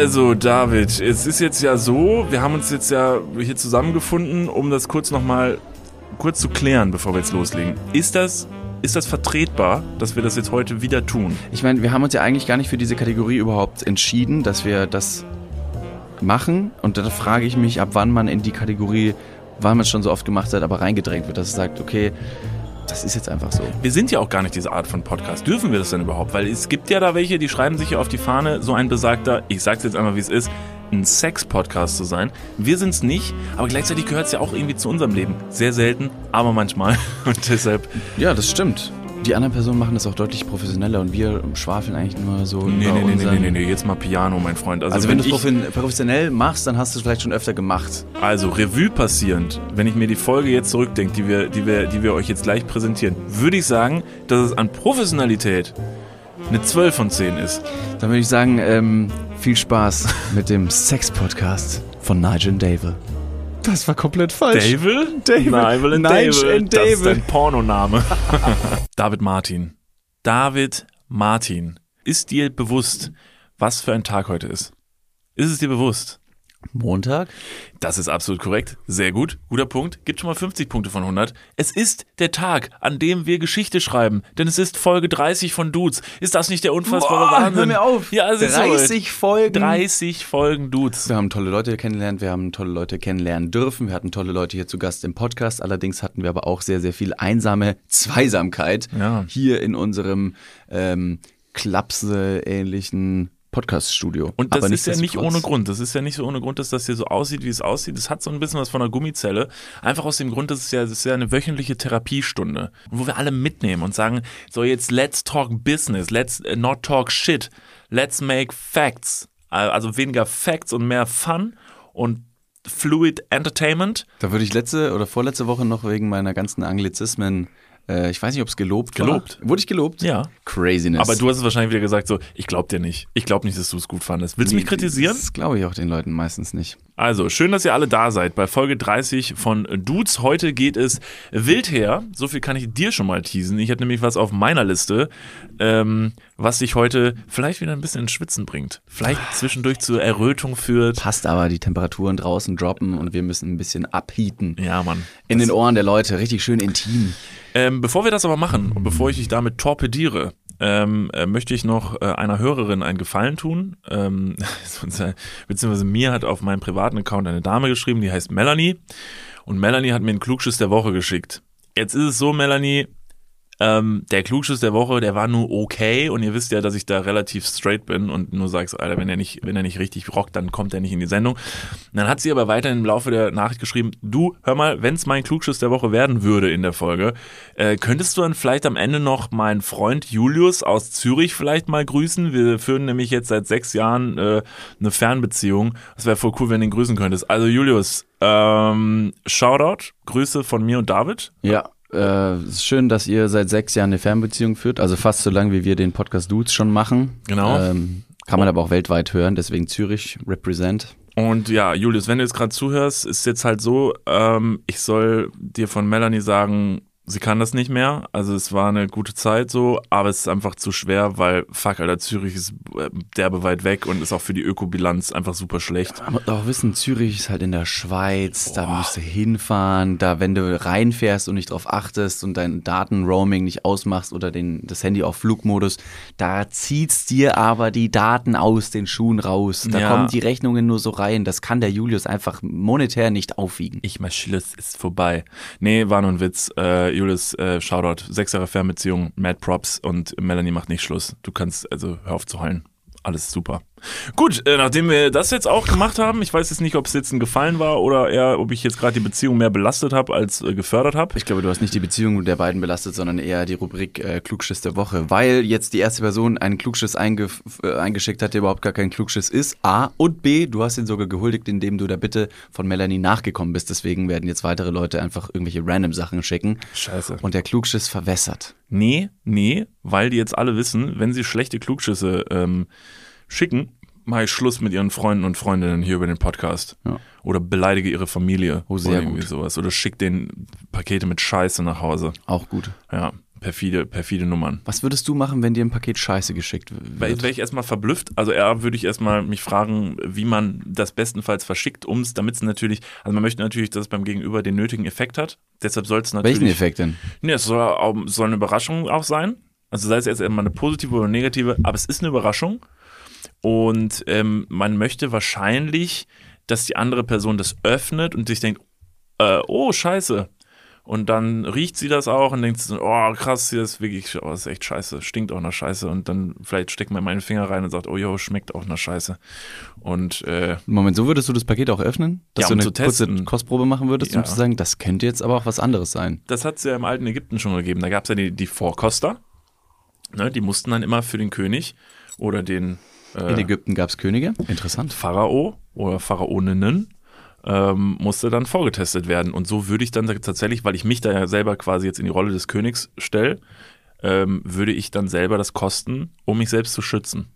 Also, David, es ist jetzt ja so, wir haben uns jetzt ja hier zusammengefunden, um das kurz nochmal kurz zu klären, bevor wir jetzt loslegen. Ist das, ist das vertretbar, dass wir das jetzt heute wieder tun? Ich meine, wir haben uns ja eigentlich gar nicht für diese Kategorie überhaupt entschieden, dass wir das machen. Und da frage ich mich, ab wann man in die Kategorie, weil man es schon so oft gemacht hat, aber reingedrängt wird, dass es sagt, okay, das ist jetzt einfach so. Wir sind ja auch gar nicht diese Art von Podcast. Dürfen wir das denn überhaupt? Weil es gibt ja da welche, die schreiben sich ja auf die Fahne, so ein besagter, ich sag's jetzt einmal wie es ist, ein Sex-Podcast zu sein. Wir sind's nicht, aber gleichzeitig gehört es ja auch irgendwie zu unserem Leben. Sehr selten, aber manchmal. Und deshalb. Ja, das stimmt. Die anderen Personen machen das auch deutlich professioneller und wir schwafeln eigentlich nur so. Nee, über nee, nee, nee, nee, nee, jetzt mal Piano, mein Freund. Also, Also wenn, wenn, du es professionell machst, dann hast du es vielleicht schon öfter gemacht. also Revue passierend, wenn ich mir die Folge jetzt zurückdenke, die wir, die wir, die wir euch jetzt gleich präsentieren, würde ich sagen, dass es an Professionalität eine 12 von 10 ist. Dann würde ich sagen, ähm, viel Spaß mit dem Sex-Podcast von Nigel und Dave. Das war komplett falsch. Dave? David. Nigel and Nigel David. and Das ist David. ein Pornoname. David Martin. David Martin. Ist dir bewusst, was für ein Tag heute ist? Ist es dir bewusst? Montag? Das ist absolut korrekt. Sehr gut. Guter Punkt. Gibt schon mal 50 Punkte von 100. Es ist der Tag, an dem wir Geschichte schreiben. Denn es ist Folge 30 von Dudes. Ist das nicht der unfassbare Wahnsinn? hör mir auf. Ja, es ist 30 Folgen. so. 30 Folgen Dudes. Wir haben tolle Leute kennengelernt, wir haben tolle Leute kennenlernen dürfen, wir hatten tolle Leute hier zu Gast im Podcast, allerdings hatten wir aber auch sehr, sehr viel einsame Zweisamkeit Ja. hier in unserem ähm, Klapse-ähnlichen Podcast-Studio. Und das ist ja nicht ohne Grund. Das ist ja nicht so ohne Grund, dass das hier so aussieht, wie es aussieht. Es hat so ein bisschen was von einer Gummizelle. Einfach aus dem Grund, dass es ja, das ist ja eine wöchentliche Therapiestunde, wo wir alle mitnehmen und sagen, so jetzt let's talk business, let's äh, not talk shit, let's make facts. Also weniger Facts und mehr Fun und Fluid Entertainment. Da würde ich letzte oder vorletzte Woche noch wegen meiner ganzen Anglizismen, äh, ich weiß nicht, ob es gelobt, Gelobt. war. Wurde ich gelobt? Ja. Craziness. Aber du hast es wahrscheinlich wieder gesagt, so, ich glaub dir nicht. Ich glaub nicht, dass du es gut fandest. Willst du mich kritisieren? Das glaube ich auch den Leuten meistens nicht. Also, schön, dass ihr alle da seid bei Folge 30 von Dudes. Heute geht es wild her. So viel kann ich dir schon mal teasen. Ich habe nämlich was auf meiner Liste, ähm, was dich heute vielleicht wieder ein bisschen ins Schwitzen bringt. Vielleicht zwischendurch zur Errötung führt. Passt aber, die Temperaturen draußen droppen und wir müssen ein bisschen abheaten. Ja, Mann. In den Ohren der Leute, richtig schön intim. Ähm, bevor wir das aber machen und bevor ich dich damit torpediere, ähm, äh, möchte ich noch äh, einer Hörerin einen Gefallen tun. Ähm, äh, beziehungsweise mir hat auf meinem privaten Account eine Dame geschrieben, die heißt Melanie. Und Melanie hat mir einen Klugschiss der Woche geschickt. Jetzt ist es so, Melanie, ähm, der Klugschiss der Woche, der war nur okay und ihr wisst ja, dass ich da relativ straight bin und nur sagst, Alter, wenn er nicht, wenn er nicht richtig rockt, dann kommt er nicht in die Sendung. Und dann hat sie aber weiterhin im Laufe der Nachricht geschrieben, du, hör mal, wenn es mein Klugschiss der Woche werden würde in der Folge, äh, könntest du dann vielleicht am Ende noch meinen Freund Julius aus Zürich vielleicht mal grüßen? Wir führen nämlich jetzt seit sechs Jahren äh, eine Fernbeziehung. Das wäre voll cool, wenn du ihn grüßen könntest. Also Julius, ähm, Shoutout, Grüße von mir und David. Ja, äh, es ist schön, dass ihr seit sechs Jahren eine Fernbeziehung führt, also fast so lange, wie wir den Podcast Dudes schon machen. Genau. Ähm, kann man aber auch weltweit hören, deswegen Zürich represent. Und ja, Julius, wenn du jetzt gerade zuhörst, ist jetzt halt so, ähm, ich soll dir von Melanie sagen, sie kann das nicht mehr. Also es war eine gute Zeit so, aber es ist einfach zu schwer, weil fuck, Alter, Zürich ist äh, derbe weit weg und ist auch für die Ökobilanz einfach super schlecht. Man muss auch wissen, Zürich ist halt in der Schweiz, da musst du hinfahren, da wenn du reinfährst und nicht drauf achtest und dein Datenroaming nicht ausmachst oder den, das Handy auf Flugmodus, da zieht's dir aber die Daten aus den Schuhen raus. Da Ja. kommen die Rechnungen nur so rein, das kann der Julius einfach monetär nicht aufwiegen. Ich mal Schluss ist vorbei. Nee, war nur ein Witz. Äh, Julius, äh, Shoutout. Sechs Jahre Fernbeziehung, Mad Props und Melanie macht nicht Schluss. Du kannst, also hör auf zu heulen. Alles super. Gut, äh, nachdem wir das jetzt auch gemacht haben, ich weiß jetzt nicht, ob es jetzt ein Gefallen war oder eher, ob ich jetzt gerade die Beziehung mehr belastet habe als äh, gefördert habe. Ich glaube, du hast nicht die Beziehung der beiden belastet, sondern eher die Rubrik äh, Klugschiss der Woche, weil jetzt die erste Person einen Klugschiss einge äh, eingeschickt hat, der überhaupt gar kein Klugschiss ist. A und B, du hast ihn sogar gehuldigt, indem du der Bitte von Melanie nachgekommen bist. Deswegen werden jetzt weitere Leute einfach irgendwelche random Sachen schicken. Scheiße. Und der Klugschiss verwässert. Nee, nee, weil die jetzt alle wissen, wenn sie schlechte Klugschüsse ähm, schicken, mache ich Schluss mit ihren Freunden und Freundinnen hier über den Podcast. Ja. Oder beleidige ihre Familie. Oh, sehr oder irgendwie gut. sowas. Oder schick denen Pakete mit Scheiße nach Hause. Auch gut. Ja. perfide, perfide Nummern. Was würdest du machen, wenn dir ein Paket Scheiße geschickt wird? wäre ich erstmal verblüfft. Also eher würde ich erstmal mich fragen, wie man das bestenfalls verschickt, um es, damit es natürlich, also man möchte natürlich, dass es beim Gegenüber den nötigen Effekt hat. Deshalb soll es natürlich. Welchen Effekt denn? Nee, es soll, soll eine Überraschung auch sein. Also sei es jetzt immer eine positive oder negative, aber es ist eine Überraschung. Und ähm, man möchte wahrscheinlich, dass die andere Person das öffnet und sich denkt, äh, oh, scheiße. Und dann riecht sie das auch und denkt, oh krass, hier ist wirklich, oh, ist echt scheiße, stinkt auch nach Scheiße. Und dann vielleicht steckt man meinen Finger rein und sagt, oh jo, schmeckt auch nach Scheiße. Und äh, Moment, so würdest du das Paket auch öffnen? Dass Ja, du um eine kurze Kostprobe machen würdest, um Ja. zu sagen, das könnte jetzt aber auch was anderes sein. das hat es ja im alten Ägypten schon gegeben. Da gab es ja die, die Vorkoster. Ne, die mussten dann immer für den König oder den äh, In Ägypten gab es Könige. Interessant. Pharao oder Pharaoninnen ähm, musste dann vorgetestet werden. Und so würde ich dann tatsächlich, weil ich mich da ja selber quasi jetzt in die Rolle des Königs stelle, ähm, würde ich dann selber das kosten, um mich selbst zu schützen.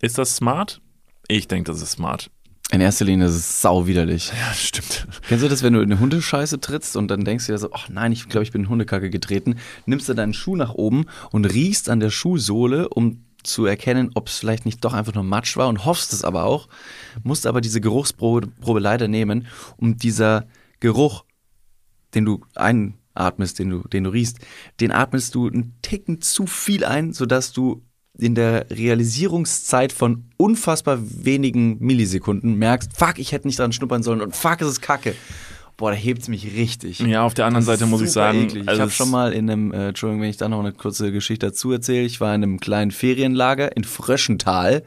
Ist das smart? Ich denke, das ist smart. In erster Linie ist es sau widerlich. Ja, stimmt. Kennst du das, wenn du in eine Hundescheiße trittst und dann denkst du dir so, ach nein, ich glaube, ich bin in Hundekacke getreten, nimmst du deinen Schuh nach oben und riechst an der Schuhsohle, um zu erkennen, ob es vielleicht nicht doch einfach nur Matsch war und hoffst es aber auch, musst aber diese Geruchsprobe Probe leider nehmen, um dieser Geruch, den du einatmest, den du, den du riechst, den atmest du einen Ticken zu viel ein, sodass du in der Realisierungszeit von unfassbar wenigen Millisekunden merkst, fuck, ich hätte nicht dran schnuppern sollen und fuck, es ist kacke. Boah, da hebt es mich richtig. Ja, auf der anderen Seite muss ich sagen, eklig. also ich habe schon mal in einem, äh, Entschuldigung, wenn ich da noch eine kurze Geschichte dazu erzähle, ich war in einem kleinen Ferienlager in Fröschental,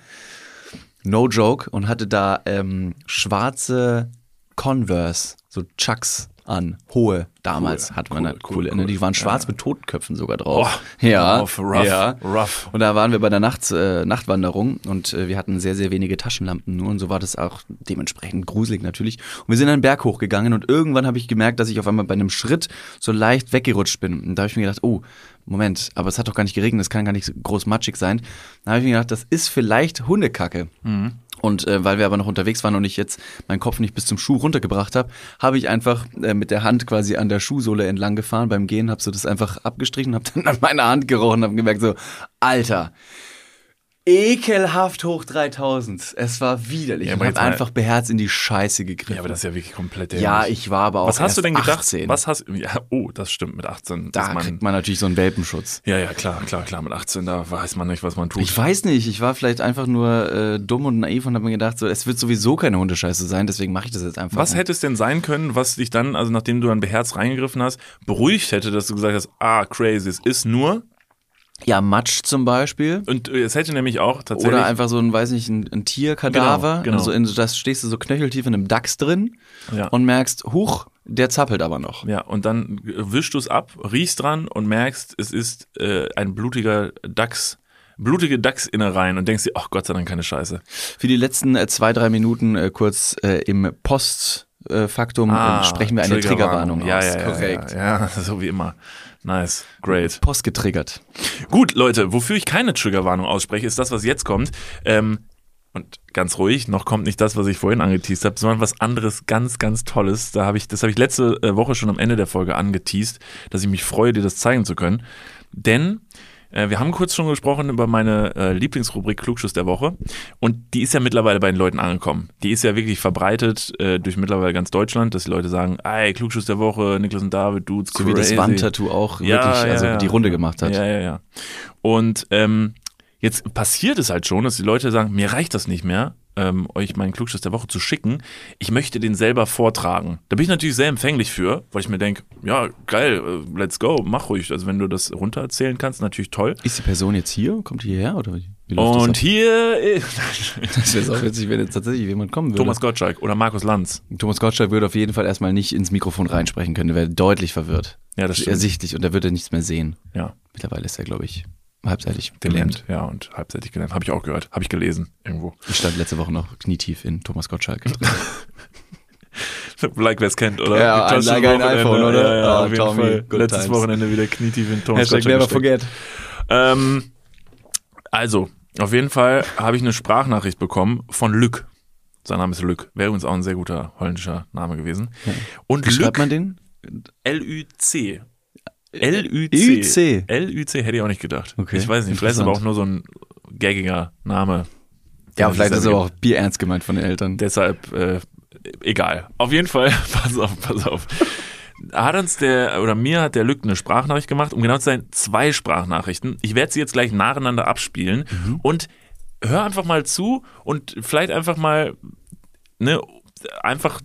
no joke, und hatte da ähm, schwarze Converse, so Chucks an, hohe damals Cool, hat man cool, halt cool, coole, ne? die cool. waren schwarz Ja. mit Totenköpfen sogar drauf. Oh, ja, auf, rough, ja. rough. Und da waren wir bei der Nachts, äh, Nachtwanderung und äh, wir hatten sehr, sehr wenige Taschenlampen nur und so war das auch dementsprechend gruselig natürlich. Und wir sind einen Berg hochgegangen und irgendwann habe ich gemerkt, dass ich auf einmal bei einem Schritt so leicht weggerutscht bin. Und da habe ich mir gedacht, oh, Moment, aber es hat doch gar nicht geregnet, es kann gar nicht so groß matschig sein. Da habe ich mir gedacht, das ist vielleicht Hundekacke. Und äh, weil wir aber noch unterwegs waren und ich jetzt meinen Kopf nicht bis zum Schuh runtergebracht habe, habe ich einfach äh, mit der Hand quasi an der Schuhsohle entlang gefahren beim Gehen, habe so das einfach abgestrichen, habe dann an meiner Hand gerochen und habe gemerkt so, Alter, ekelhaft hoch 3000. Es war widerlich. Ja, ich habe einfach beherzt in die Scheiße gegriffen. Ja, aber das ist ja wirklich komplett Ja, dämlich. ich war aber auch Was hast du denn gedacht? 18. Was hast ja, oh, das stimmt mit 18. da man, kriegt man natürlich so einen Welpenschutz. ja, ja, klar, klar, klar, mit 18, da weiß man nicht, was man tut. Ich weiß nicht, ich war vielleicht einfach nur äh, dumm und naiv und habe mir gedacht, so, es wird sowieso keine Hundescheiße sein, deswegen mache ich das jetzt einfach. Was hätte es denn sein können, was dich dann, also nachdem du dann beherzt reingegriffen hast, beruhigt hätte, dass du gesagt hast, ah, crazy, es ist nur. Ja, Matsch zum Beispiel. Und äh, es hätte nämlich auch tatsächlich. Oder einfach so ein, weiß nicht, ein, ein Tierkadaver. Genau, genau. Also in, das stehst du so knöcheltief in einem Dachs drin Ja. und merkst, huch, der zappelt aber noch. Ja, und dann wischst du es ab, riechst dran und merkst, es ist äh, ein blutiger Dachs, blutige Dachsinnereien und denkst dir, ach Gott sei Dank keine Scheiße. Für die letzten äh, zwei, drei Minuten äh, kurz äh, im Postfaktum äh, sprechen wir eine Triggerwarnung ja, aus. Ja, ja, Korrekt. Ja, ja, so wie immer. Nice, great. Post getriggert. Gut, Leute, wofür ich keine Triggerwarnung ausspreche, ist das, was jetzt kommt. Ähm, und ganz ruhig, noch kommt nicht das, was ich vorhin angeteased habe, sondern was anderes ganz, ganz Tolles. Da habe ich, das habe ich letzte äh, Woche schon am Ende der Folge angeteased, dass ich mich freue, dir das zeigen zu können. Denn äh, wir haben kurz schon gesprochen über meine äh, Lieblingsrubrik Klugschuss der Woche. Und die ist ja mittlerweile bei den Leuten angekommen. Die ist ja wirklich verbreitet äh, durch mittlerweile ganz Deutschland, dass die Leute sagen, ey, Klugschuss der Woche, Niklas und David, Dudes, So wie das crazy. Wandtattoo auch Ja, wirklich ja, also ja. die Runde gemacht hat. Ja, ja, ja. Und ähm, jetzt passiert es halt schon, dass die Leute sagen, mir reicht das nicht mehr, ähm, euch meinen Klugschiss der Woche zu schicken. Ich möchte den selber vortragen. Da bin ich natürlich sehr empfänglich für, weil ich mir denke, ja, geil, äh, let's go, mach ruhig. Also wenn du das runtererzählen kannst, natürlich toll. Ist die Person jetzt hier? Kommt die hierher? Oder Und hier ist Das wäre auch witzig, wenn jetzt tatsächlich jemand kommen würde. Thomas Gottschalk oder Markus Lanz. Thomas Gottschalk würde auf jeden Fall erstmal nicht ins Mikrofon reinsprechen können. Er wäre deutlich verwirrt. Ja, das stimmt. Ersichtlich. Und er würde nichts mehr sehen. Ja, Mittlerweile ist er, glaube ich, halbseitig gelähmt. Ja, und halbseitig gelähmt. Habe ich auch gehört. Habe ich gelesen irgendwo. Ich stand letzte Woche noch knietief in Thomas Gottschalk like wer es kennt, oder? Ja, Klassisches like ein iPhone, oder? Ja, ja, jeden Tommy, Letztes times. Wochenende wieder knietief in Thomas Hashtag Gottschalk never forget. Ähm, also, auf jeden Fall habe ich eine Sprachnachricht bekommen von Lück. Sein Name ist Lück. Wäre übrigens auch ein sehr guter holländischer Name gewesen. Und Wie schreibt Lück, man den? L-Ü-C. L-Ü-C. Ü-C. L-Ü-C hätte ich auch nicht gedacht. Okay, Ich weiß nicht, vielleicht ist aber auch nur so ein gaggiger Name. Ja, vielleicht ist aber auch Bier ernst gemeint von den Eltern. Deshalb, äh, egal. Auf jeden Fall, pass auf, pass auf. Hat uns der, oder mir hat der Lück eine Sprachnachricht gemacht, um genau zu sein, zwei Sprachnachrichten. Ich werde sie jetzt gleich nacheinander abspielen und hör einfach mal zu und vielleicht einfach mal, ne, einfach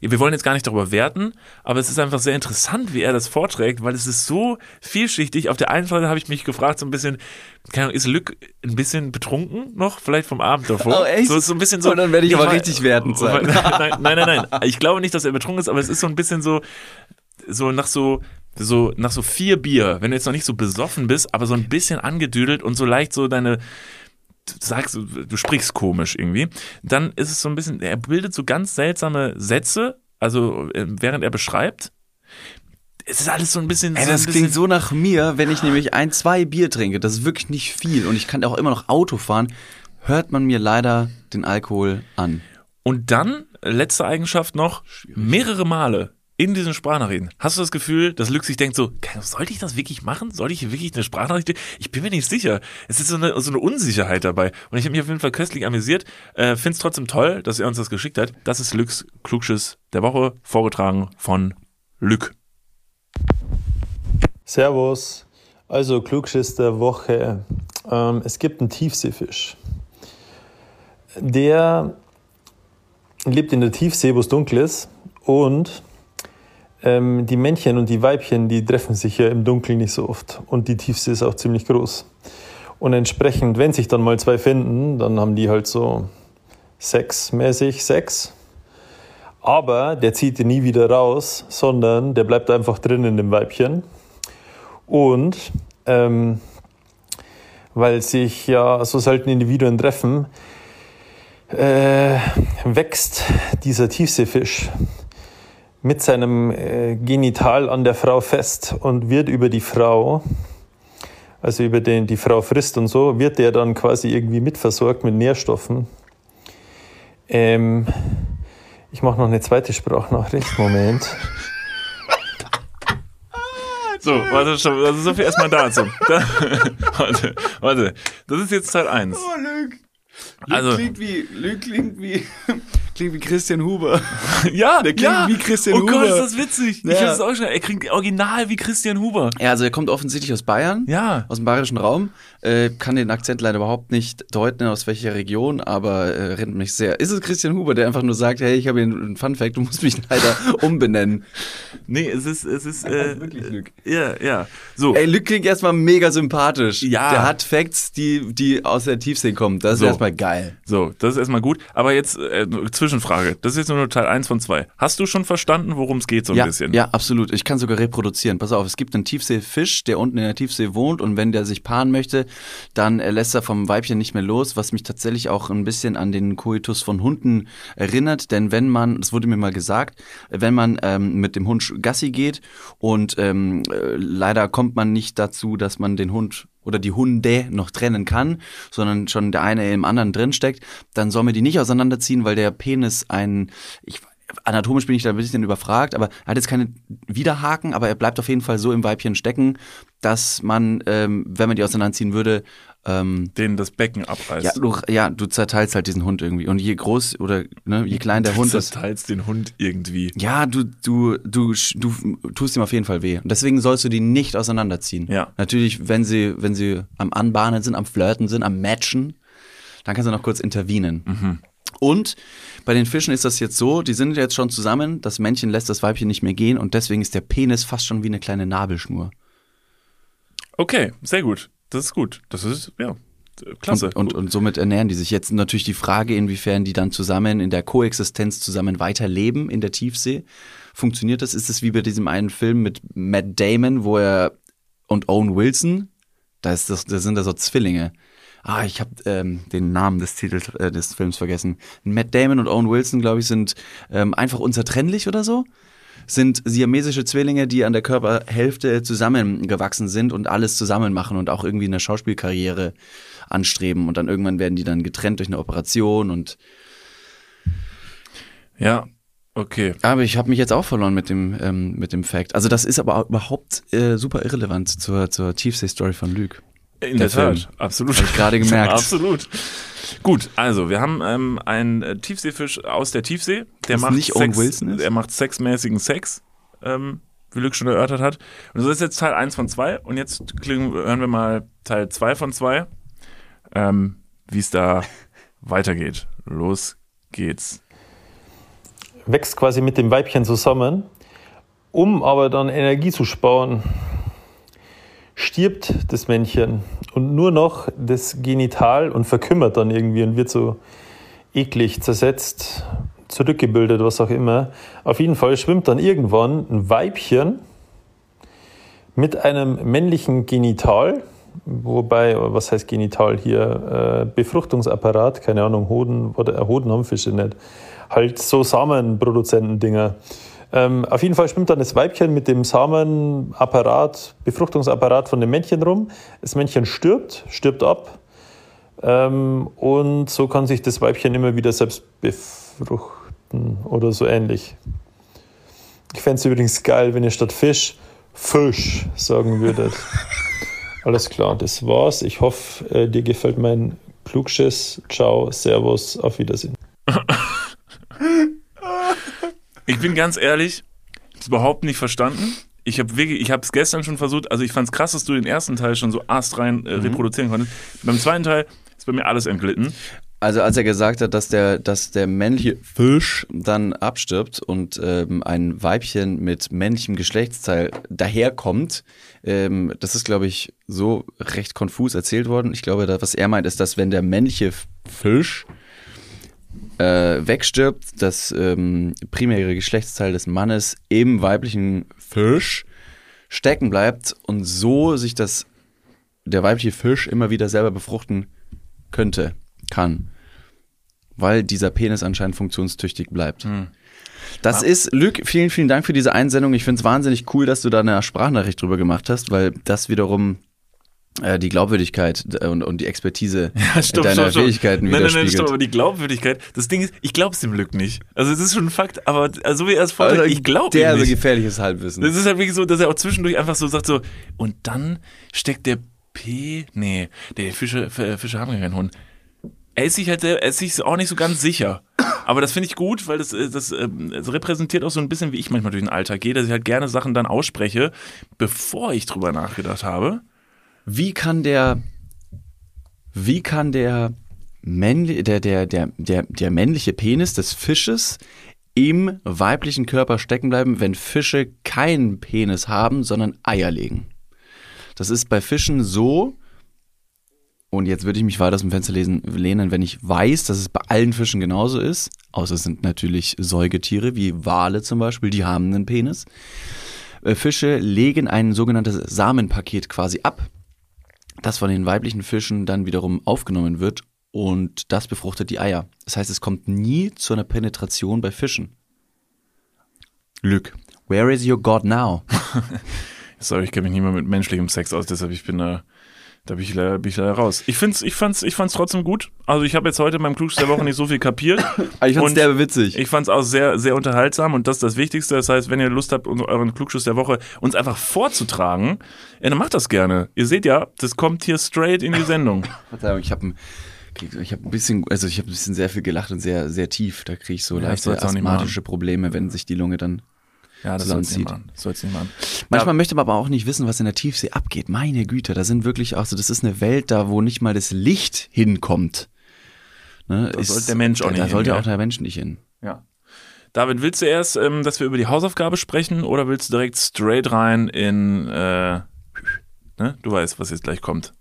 wir wollen jetzt gar nicht darüber werten, aber es ist einfach sehr interessant, wie er das vorträgt, weil es ist so vielschichtig. Auf der einen Seite habe ich mich gefragt, so ein bisschen, keine Ahnung, ist Lück ein bisschen betrunken noch, vielleicht vom Abend davor? Oh, echt? So, so ein bisschen so. Oh, dann werde ich aber richtig wertend sein. Nein, nein, nein, nein. Ich glaube nicht, dass er betrunken ist, aber es ist so ein bisschen so, so nach so, so nach so vier Bier, wenn du jetzt noch nicht so besoffen bist, aber so ein bisschen angedüdelt und so leicht so deine du sagst, du sprichst komisch irgendwie, dann ist es so ein bisschen, er bildet so ganz seltsame Sätze, also äh, während er beschreibt. Es ist alles so ein bisschen. Ey, so das ein bisschen, klingt so nach mir, wenn ich nämlich ein, zwei Bier trinke. Das ist wirklich nicht viel und ich kann auch immer noch Auto fahren. Hört man mir leider den Alkohol an. Und dann, letzte Eigenschaft noch, mehrere Male in diesen Sprachnachrichten. Hast du das Gefühl, dass Lüx sich denkt so, sollte ich das wirklich machen? Sollte ich hier wirklich eine Sprachnachricht? Ich bin mir nicht sicher. Es ist so eine, so eine Unsicherheit dabei. Und ich habe mich auf jeden Fall köstlich amüsiert. Äh, Finde es trotzdem toll, dass er uns das geschickt hat. Das ist Lüx Klugschiss der Woche, vorgetragen von Lück. Servus. Also Klugschiss der Woche. Ähm, es gibt einen Tiefseefisch. Der lebt in der Tiefsee, wo es dunkel ist. Und ähm, die Männchen und die Weibchen, die treffen sich ja im Dunkeln nicht so oft. Und die Tiefsee ist auch ziemlich groß. Und entsprechend, wenn sich dann mal zwei finden, dann haben die halt so sexmäßig Sex. Aber der zieht nie wieder raus, sondern der bleibt einfach drin in dem Weibchen. Und ähm, weil sich ja so selten Individuen treffen, äh, wächst dieser Tiefseefisch mit seinem äh, Genital an der Frau fest und wird über die Frau, also über den die Frau frisst und so, wird der dann quasi irgendwie mitversorgt mit Nährstoffen. Ähm, ich mache noch eine zweite Sprachnachricht. Moment. So, warte, schon, also so viel erstmal dazu. Da, warte, warte. Das ist jetzt Teil 1. Oh, Lüg. Also- klingt wie, Lüg klingt wie, klingt wie Christian Huber. Ja, Der klingt ja. wie Christian oh Gott, Huber. ist das witzig. Ich Ja. finde es auch schon. Er klingt original wie Christian Huber. Ja, also er kommt offensichtlich aus Bayern. Ja. Aus dem bayerischen Raum. Äh, kann den Akzent leider überhaupt nicht deuten, aus welcher Region, aber äh, erinnert mich sehr. Ist es Christian Huber, der einfach nur sagt, hey, ich habe hier einen Fun Fact, du musst mich leider umbenennen. Nee, es ist, es ist, äh, wirklich Lüg. ja, ja. So. Ey, Lüg klingt erstmal mega sympathisch. Ja. Der hat Facts, die, die aus der Tiefsee kommen. Das ist So. erstmal geil. So, das ist erstmal gut. Aber jetzt, äh, Zwischenfrage. Das ist jetzt nur Teil 1 von 2. Hast du schon verstanden, worum es geht so ein ja, bisschen? ja, absolut. Ich kann sogar reproduzieren. Pass auf, es gibt einen Tiefseefisch, der unten in der Tiefsee wohnt und wenn der sich paaren möchte, dann äh, lässt er vom Weibchen nicht mehr los, was mich tatsächlich auch ein bisschen an den Koitus von Hunden erinnert. Denn wenn man, das wurde mir mal gesagt, wenn man ähm, mit dem Hund Gassi geht und ähm, äh, leider kommt man nicht dazu, dass man den Hund oder die Hunde noch trennen kann, sondern schon der eine im anderen drin steckt, dann soll man die nicht auseinanderziehen, weil der Penis ein, ich, anatomisch bin ich da ein bisschen überfragt, aber er hat jetzt keine Widerhaken, aber er bleibt auf jeden Fall so im Weibchen stecken, dass man, ähm, wenn man die auseinanderziehen würde, ähm, Den das Becken abreißt. ja, du, ja, du zerteilst halt diesen Hund irgendwie. Und je groß oder ne, je klein der Hund du ist, zerteilst den Hund irgendwie. ja, du, du, du, du tust ihm auf jeden Fall weh. Und deswegen sollst du die nicht auseinanderziehen. Ja. Natürlich, wenn sie, wenn sie am Anbahnen sind, am Flirten sind, am Matchen, dann kannst du noch kurz intervenen. Mhm. Und bei den Fischen ist das jetzt so, die sind jetzt schon zusammen, das Männchen lässt das Weibchen nicht mehr gehen und deswegen ist der Penis fast schon wie eine kleine Nabelschnur. Okay, sehr gut. Das ist gut. Das ist, ja, klasse. Und, und, und somit ernähren die sich jetzt natürlich die Frage, inwiefern die dann zusammen in der Koexistenz zusammen weiterleben in der Tiefsee. Funktioniert das? Ist es wie bei diesem einen Film mit Matt Damon, wo er und Owen Wilson, da, ist das, da sind da so Zwillinge. Ah, ich habe ähm, den Namen des Titels äh, des Films vergessen. Matt Damon und Owen Wilson, glaube ich, sind ähm, einfach unzertrennlich oder so. Sind siamesische Zwillinge, die an der Körperhälfte zusammengewachsen sind und alles zusammen machen und auch irgendwie eine Schauspielkarriere anstreben. Und dann irgendwann werden die dann getrennt durch eine Operation und ja, Okay. Aber ich habe mich jetzt auch verloren mit dem, ähm, mit dem Fact. Also das ist aber überhaupt äh, super irrelevant zur, zur Tiefsee-Story von Luke. In Der der, Tat, absolut. Hab ich gerade gemerkt. absolut. Gut, also wir haben ähm, einen äh, Tiefseefisch aus der Tiefsee. Der Das macht nicht Sex, Wilson ist? Er macht sexmäßigen Sex, ähm, wie Luke schon erörtert hat. Und so ist jetzt Teil 1 von 2. Und jetzt klingen, hören wir mal Teil 2 von 2, ähm, wie es da weitergeht. Los geht's. wächst quasi mit dem Weibchen zusammen, um aber dann Energie zu sparen, stirbt das Männchen und nur noch das Genital und verkümmert dann irgendwie und wird so eklig zersetzt, zurückgebildet, was auch immer. Auf jeden Fall schwimmt dann irgendwann ein Weibchen mit einem männlichen Genital, wobei, was heißt Genital hier? Äh, Befruchtungsapparat, keine Ahnung, Hoden, äh, Hoden haben Fische nicht. Halt so Samenproduzenten-Dinger. Ähm, auf jeden Fall schwimmt dann das Weibchen mit dem Samenapparat, Befruchtungsapparat von dem Männchen rum. Das Männchen stirbt, stirbt ab. Ähm, und so kann sich das Weibchen immer wieder selbst befruchten oder so ähnlich. Ich fände es übrigens geil, wenn ihr statt Fisch Fisch sagen würdet. Alles klar, das war's. Ich hoffe, äh, dir gefällt mein Klugschiss. Ciao, Servus, auf Wiedersehen. Ich bin ganz ehrlich, ich habe es überhaupt nicht verstanden. Ich habe wirklich, ich habe es gestern schon versucht. Also ich fand es krass, dass du den ersten Teil schon so astrein Mhm. äh, reproduzieren konntest. Beim zweiten Teil ist bei mir alles entglitten. Also als er gesagt hat, dass der, dass der männliche Fisch dann abstirbt und ähm, ein Weibchen mit männlichem Geschlechtsteil daherkommt, ähm, das ist, glaube ich, so recht konfus erzählt worden. Ich glaube, da, was er meint, ist, dass wenn der männliche Fisch äh, wegstirbt, das ähm, primäre Geschlechtsteil des Mannes im weiblichen Fisch stecken bleibt und so sich das der weibliche Fisch immer wieder selber befruchten könnte, kann. Weil dieser Penis anscheinend funktionstüchtig bleibt. Das ist, Luc, vielen, vielen Dank für diese Einsendung. Ich finde es wahnsinnig cool, dass du da eine Sprachnachricht drüber gemacht hast, weil das wiederum die Glaubwürdigkeit äh, und, und die Expertise deiner Fähigkeiten nein, nein, nein, widerspiegelt. stopp, aber die Glaubwürdigkeit, das Ding ist, ich glaube es dem Glück nicht. Also es ist schon ein Fakt, aber also, so wie er es vorträgt, Also, ich glaube derbe ihm nicht. gefährliches Halbwissen. Das ist halt wirklich so, dass er auch zwischendurch einfach so sagt so, und dann steckt der P, nee, der Fische, F- Fische haben ja keinen Hund. Er ist sich halt er ist sich auch nicht so ganz sicher. Aber das finde ich gut, weil das, äh, das, ähm, das repräsentiert auch so ein bisschen, wie ich manchmal durch den Alltag gehe, dass ich halt gerne Sachen dann ausspreche, bevor ich drüber nachgedacht habe. Wie kann der, wie kann der, männli der, der, der, der, der männliche Penis des Fisches im weiblichen Körper stecken bleiben, wenn Fische keinen Penis haben, sondern Eier legen? Das ist bei Fischen so, und jetzt würde ich mich weiter aus dem Fenster lesen, lehnen, wenn ich weiß, dass es bei allen Fischen genauso ist, außer es sind natürlich Säugetiere, wie Wale zum Beispiel, die haben einen Penis. Äh, Fische legen ein sogenanntes Samenpaket quasi ab, das von den weiblichen Fischen dann wiederum aufgenommen wird und das befruchtet die Eier. Das heißt, es kommt nie zu einer Penetration bei Fischen. Luke, where is your God now? Sorry, ich kenne mich nicht mehr mit menschlichem Sex aus, deshalb ich bin da, da bin ich leider, bin ich leider raus. Ich find's, ich fand's, ich fand's trotzdem gut. Also ich habe jetzt heute beim Klugsch der Woche nicht so viel kapiert. Ich fand's Und derbe witzig. Ich fand's auch sehr, sehr unterhaltsam und das ist das Wichtigste. Das heißt, wenn ihr Lust habt, euren Klugschuss der Woche uns einfach vorzutragen, ja, dann macht das gerne. Ihr seht ja, das kommt hier straight in die Sendung. Verzeihung, ich habe ein, ich hab ein bisschen, also ich habe ein bisschen sehr viel gelacht und sehr, sehr tief. Da kriege ich so Ja, leichte asthmatische Probleme, wenn sich die Lunge dann. Ja, das Zusammenzieht. soll's nicht machen. Manchmal möchte man aber auch nicht wissen, was in der Tiefsee abgeht. Meine Güte, da sind wirklich auch so, das ist eine Welt da, wo nicht mal das Licht hinkommt. Ne, Da sollte der Mensch auch da, nicht Da hin, sollte gell? auch der Mensch nicht hin. Ja. David, willst du erst, ähm, dass wir über die Hausaufgabe sprechen oder willst du direkt straight rein in, äh, ne? Du weißt, was jetzt gleich kommt.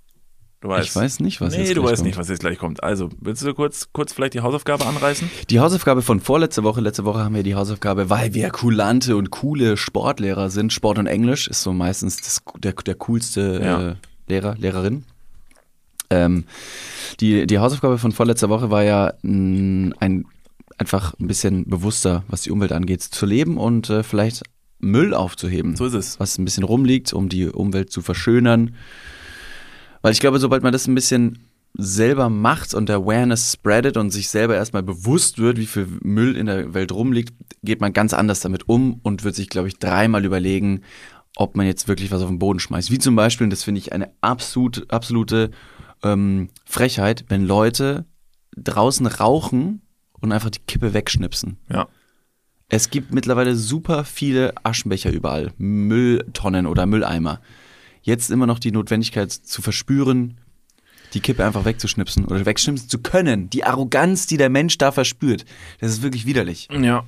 Du weißt. Ich weiß nicht, was nee, jetzt du gleich weißt kommt. nicht, was jetzt gleich kommt. Also, willst du kurz, kurz vielleicht die Hausaufgabe anreißen? Die Hausaufgabe von vorletzter Woche, letzte Woche haben wir die Hausaufgabe, weil wir kulante und coole Sportlehrer sind. Sport und Englisch ist so meistens das, der, der coolste Ja. äh, Lehrer, Lehrerin. Ähm, die, die Hausaufgabe von vorletzter Woche war ja mh, ein, einfach ein bisschen bewusster, was die Umwelt angeht, zu leben und äh, vielleicht Müll aufzuheben. So ist es. was ein bisschen rumliegt, um die Umwelt zu verschönern. Weil ich glaube, sobald man das ein bisschen selber macht und Awareness spreadet und sich selber erstmal bewusst wird, wie viel Müll in der Welt rumliegt, geht man ganz anders damit um und wird sich, glaube ich, dreimal überlegen, ob man jetzt wirklich was auf den Boden schmeißt. Wie zum Beispiel, und das finde ich eine absolute, absolute ähm, Frechheit, wenn Leute draußen rauchen und einfach die Kippe wegschnipsen. Ja. Es gibt mittlerweile super viele Aschenbecher überall, Mülltonnen oder Mülleimer. Jetzt immer noch die Notwendigkeit zu verspüren, die Kippe einfach wegzuschnipsen oder wegschnipsen zu können. Die Arroganz, die der Mensch da verspürt, das ist wirklich widerlich. Ja.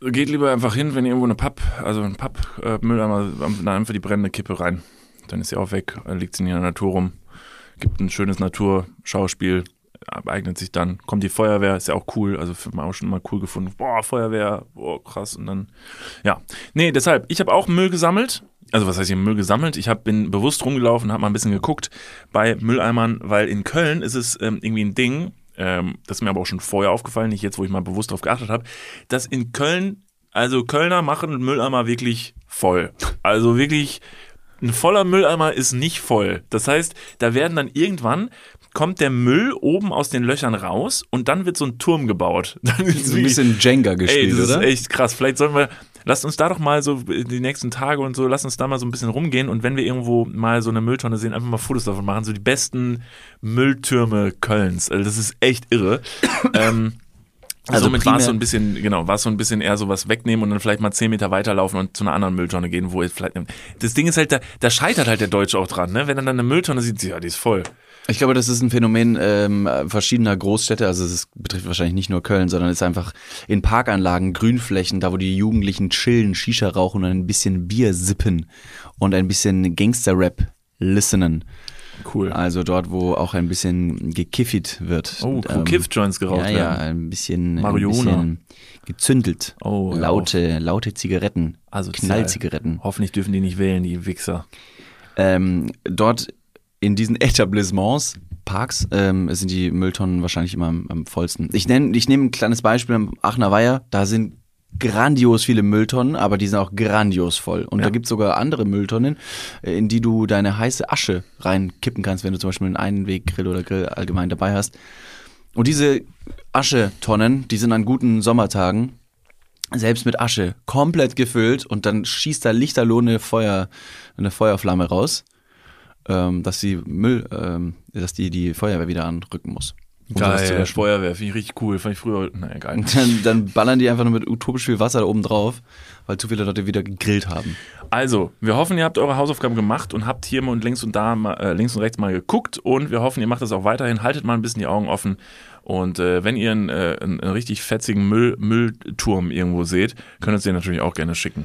Geht lieber einfach hin, wenn ihr irgendwo eine Papp, also ein Pappmülleimer, dann einfach die brennende Kippe rein. Dann ist sie auch weg, liegt sie in der Natur rum. Gibt ein schönes Naturschauspiel, eignet sich dann. Kommt die Feuerwehr, ist ja auch cool, also für auch schon mal cool gefunden. Boah, Feuerwehr, boah, krass. Und dann, ja. Nee, deshalb, ich habe auch Müll gesammelt. Also was heißt hier Müll gesammelt? Ich hab, bin bewusst rumgelaufen, habe mal ein bisschen geguckt bei Mülleimern, weil in Köln ist es ähm, irgendwie ein Ding, ähm, das ist mir aber auch schon vorher aufgefallen, nicht jetzt, wo ich mal bewusst drauf geachtet habe, dass in Köln, also Kölner machen Mülleimer wirklich voll. Also wirklich, ein voller Mülleimer ist nicht voll. Das heißt, da werden dann irgendwann kommt der Müll oben aus den Löchern raus und dann wird so ein Turm gebaut. Dann ist ein bisschen Jenga Ey, gespielt, das oder? ist echt krass. Vielleicht sollten wir, lasst uns da doch mal so die nächsten Tage und so, lasst uns da mal so ein bisschen rumgehen und wenn wir irgendwo mal so eine Mülltonne sehen, einfach mal Fotos davon machen. So die besten Mülltürme Kölns. Also das ist echt irre. ähm, Also also somit war es so ein bisschen, genau, war es so ein bisschen eher so was wegnehmen und dann vielleicht mal zehn Meter weiterlaufen und zu einer anderen Mülltonne gehen, wo jetzt vielleicht. Das Ding ist halt, da, da scheitert halt der Deutsche auch dran, ne? Wenn er dann eine Mülltonne sieht, ja, die ist voll. Ich glaube, das ist ein Phänomen ähm, verschiedener Großstädte. Also es betrifft wahrscheinlich nicht nur Köln, sondern es ist einfach in Parkanlagen, Grünflächen, da wo die Jugendlichen chillen, Shisha rauchen und ein bisschen Bier sippen und ein bisschen Gangster-Rap listenen. Cool. Also dort, wo auch ein bisschen gekiffit wird. Oh, Und, cool. Kiff-Joints geraucht Ja, ja, werden. ein bisschen, Marihuana. ein bisschen gezündelt. Oh, ja, laute, laute Zigaretten. Also Knallzigaretten. Hoffentlich dürfen die nicht wählen, die Wichser. Ähm, dort in diesen Etablissements, Parks, ähm, sind die Mülltonnen wahrscheinlich immer am, am vollsten. Ich nenne, ich nehme ein kleines Beispiel am Aachener Weiher. Da sind grandios viele Mülltonnen, aber die sind auch grandios voll. Und Ja. da gibt es sogar andere Mülltonnen, äh, in die du deine heiße Asche reinkippen kannst, wenn du zum Beispiel einen Einweggrill oder Grill allgemein dabei hast. Und diese Aschetonnen, die sind an guten Sommertagen selbst mit Asche komplett gefüllt und dann schießt da lichterloh eine, Feuer, eine Feuerflamme raus, ähm, dass die Müll, ähm, dass die die Feuerwehr wieder anrücken muss. um Geil. Feuerwehr, finde ich richtig cool. Fand ich früher, naja, geil. Dann, dann ballern die einfach nur mit utopisch viel Wasser da oben drauf, weil zu viele Leute wieder gegrillt haben. Also, wir hoffen, ihr habt eure Hausaufgaben gemacht und habt hier mal und links und da mal, äh, links und rechts mal geguckt und wir hoffen, ihr macht das auch weiterhin. Haltet mal ein bisschen die Augen offen und äh, wenn ihr einen, äh, einen, richtig fetzigen Müll, Müllturm irgendwo seht, könnt ihr den natürlich auch gerne schicken.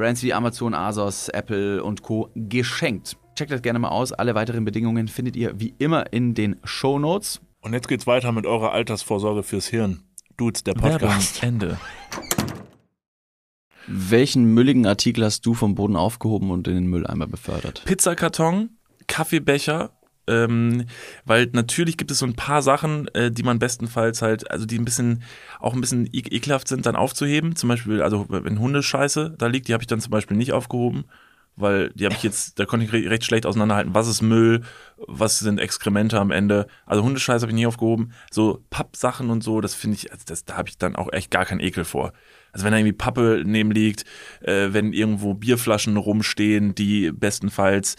Brands wie Amazon, Asos, Apple und Co. geschenkt. Checkt das gerne mal aus. Alle weiteren Bedingungen findet ihr wie immer in den Show Notes. Und jetzt geht's weiter mit eurer Altersvorsorge fürs Hirn. Dudes, der Podcast. Ende. Welchen mülligen Artikel hast du vom Boden aufgehoben und in den Mülleimer befördert? Pizzakarton, Kaffeebecher, ähm, weil natürlich gibt es so ein paar Sachen, äh, die man bestenfalls halt, also die ein bisschen, auch ein bisschen ekelhaft sind, dann aufzuheben. Zum Beispiel, also wenn Hundescheiße da liegt, die habe ich dann zum Beispiel nicht aufgehoben, weil die habe ich jetzt, da konnte ich re recht schlecht auseinanderhalten, was ist Müll, was sind Exkremente am Ende. Also Hundescheiße habe ich nie aufgehoben. So Pappsachen und so, das finde ich, also das, da habe ich dann auch echt gar keinen Ekel vor. Also wenn da irgendwie Pappe neben liegt, äh, wenn irgendwo Bierflaschen rumstehen, die bestenfalls,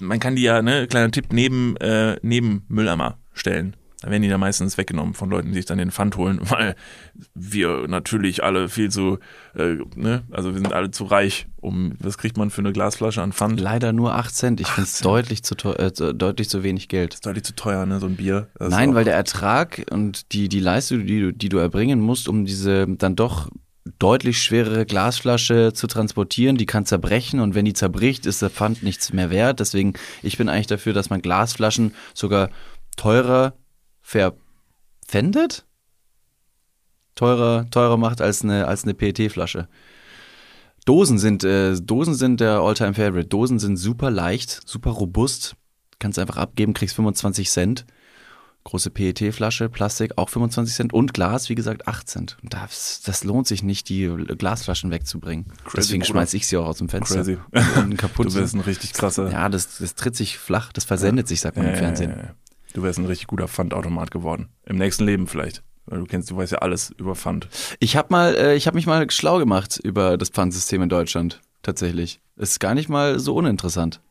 man kann die ja, ne, kleiner Tipp, neben, äh, neben Mülleimer stellen. Da werden die dann meistens weggenommen von Leuten, die sich dann den Pfand holen, weil wir natürlich alle viel zu, äh, ne, also wir sind alle zu reich, um, was kriegt man für eine Glasflasche an Pfand? Leider nur 8 Cent. Ich finde es deutlich zu, teuer, äh, deutlich zu wenig Geld. ist deutlich zu teuer, ne, so ein Bier. Das Nein, weil der Ertrag und die, die Leistung, die du, die du erbringen musst, um diese dann doch deutlich schwerere Glasflasche zu transportieren, die kann zerbrechen und wenn die zerbricht, ist der Pfand nichts mehr wert. Deswegen, ich bin eigentlich dafür, dass man Glasflaschen sogar teurer verpfändet? Teurer, teurer macht als eine, als eine PET-Flasche. Dosen sind, äh, Dosen sind der Alltime Favorite. Dosen sind super leicht, super robust. Kannst einfach abgeben, kriegst 25 Cent. Große PET-Flasche, Plastik auch 25 Cent und Glas, wie gesagt, 8 Cent. Und das, das lohnt sich nicht, die Glasflaschen wegzubringen. Crazy, Deswegen schmeiß ich sie auch aus dem Fenster. Crazy. Und kaputt Du wärst ein richtig krasser. Ja, das, das tritt sich flach, das versendet sich, sagt man im Ja, Fernsehen. ja, ja. Du wärst ein richtig guter Pfandautomat geworden. Im nächsten Leben vielleicht. Weil du kennst, du weißt ja alles über Pfand. Ich habe mal, äh, ich habe mich mal schlau gemacht über das Pfandsystem in Deutschland. Tatsächlich. Ist gar nicht mal so uninteressant.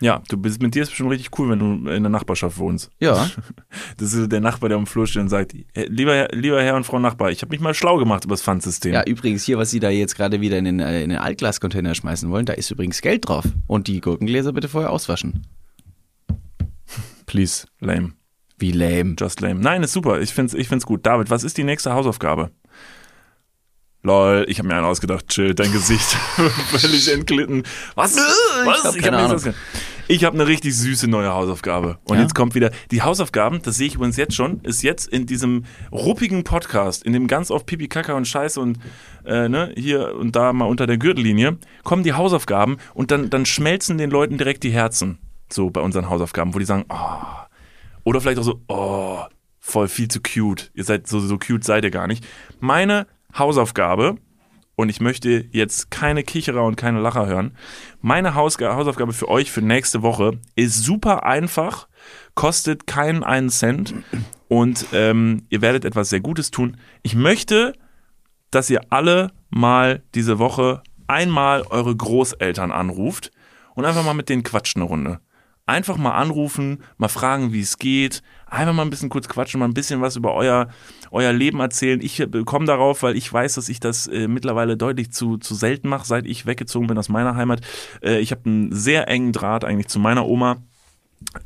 Ja, du bist mit dir ist bestimmt richtig cool, wenn du in der Nachbarschaft wohnst. Ja, Das ist der Nachbar, der am Flur steht und sagt, "Äh, lieber, Herr- lieber Herr und Frau Nachbar, ich habe mich mal schlau gemacht über das Pfandsystem. ja, übrigens hier, was Sie da jetzt gerade wieder in den, äh, in den Altglascontainer schmeißen wollen, da ist übrigens Geld drauf. Und die Gurkengläser bitte vorher auswaschen. Please, lame. Wie lame. Just lame. Nein, ist super. Ich find's, ich find's gut. David, was ist die nächste Hausaufgabe? Lol, ich habe mir einen ausgedacht. Chill, dein Gesicht völlig entglitten. Was? Was? hab keine mir Ahnung. Ich habe eine richtig süße neue Hausaufgabe. Und Ja? jetzt kommt wieder die Hausaufgaben, das sehe ich übrigens jetzt schon, ist jetzt in diesem ruppigen Podcast, in dem ganz oft Pipi, Kaka und Scheiße und äh, ne, hier und da mal unter der Gürtellinie, kommen die Hausaufgaben und dann, dann schmelzen den Leuten direkt die Herzen. So bei unseren Hausaufgaben, wo die sagen, oh, oder vielleicht auch so, oh, voll viel zu cute. Ihr seid so, so cute seid ihr gar nicht. Meine Hausaufgabe, und ich möchte jetzt keine Kicherer und keine Lacher hören, meine Hausga Hausaufgabe für euch für nächste Woche ist super einfach, kostet keinen einen Cent und ähm, ihr werdet etwas sehr Gutes tun. Ich möchte, dass ihr alle mal diese Woche einmal eure Großeltern anruft und einfach mal mit denen quatscht eine Runde. Einfach mal anrufen, mal fragen, wie es geht, einfach mal ein bisschen kurz quatschen, mal ein bisschen was über euer, euer Leben erzählen. Ich äh, komme darauf, weil ich weiß, dass ich das äh, mittlerweile deutlich zu, zu selten mache, seit ich weggezogen bin aus meiner Heimat. Äh, ich habe einen sehr engen Draht eigentlich zu meiner Oma.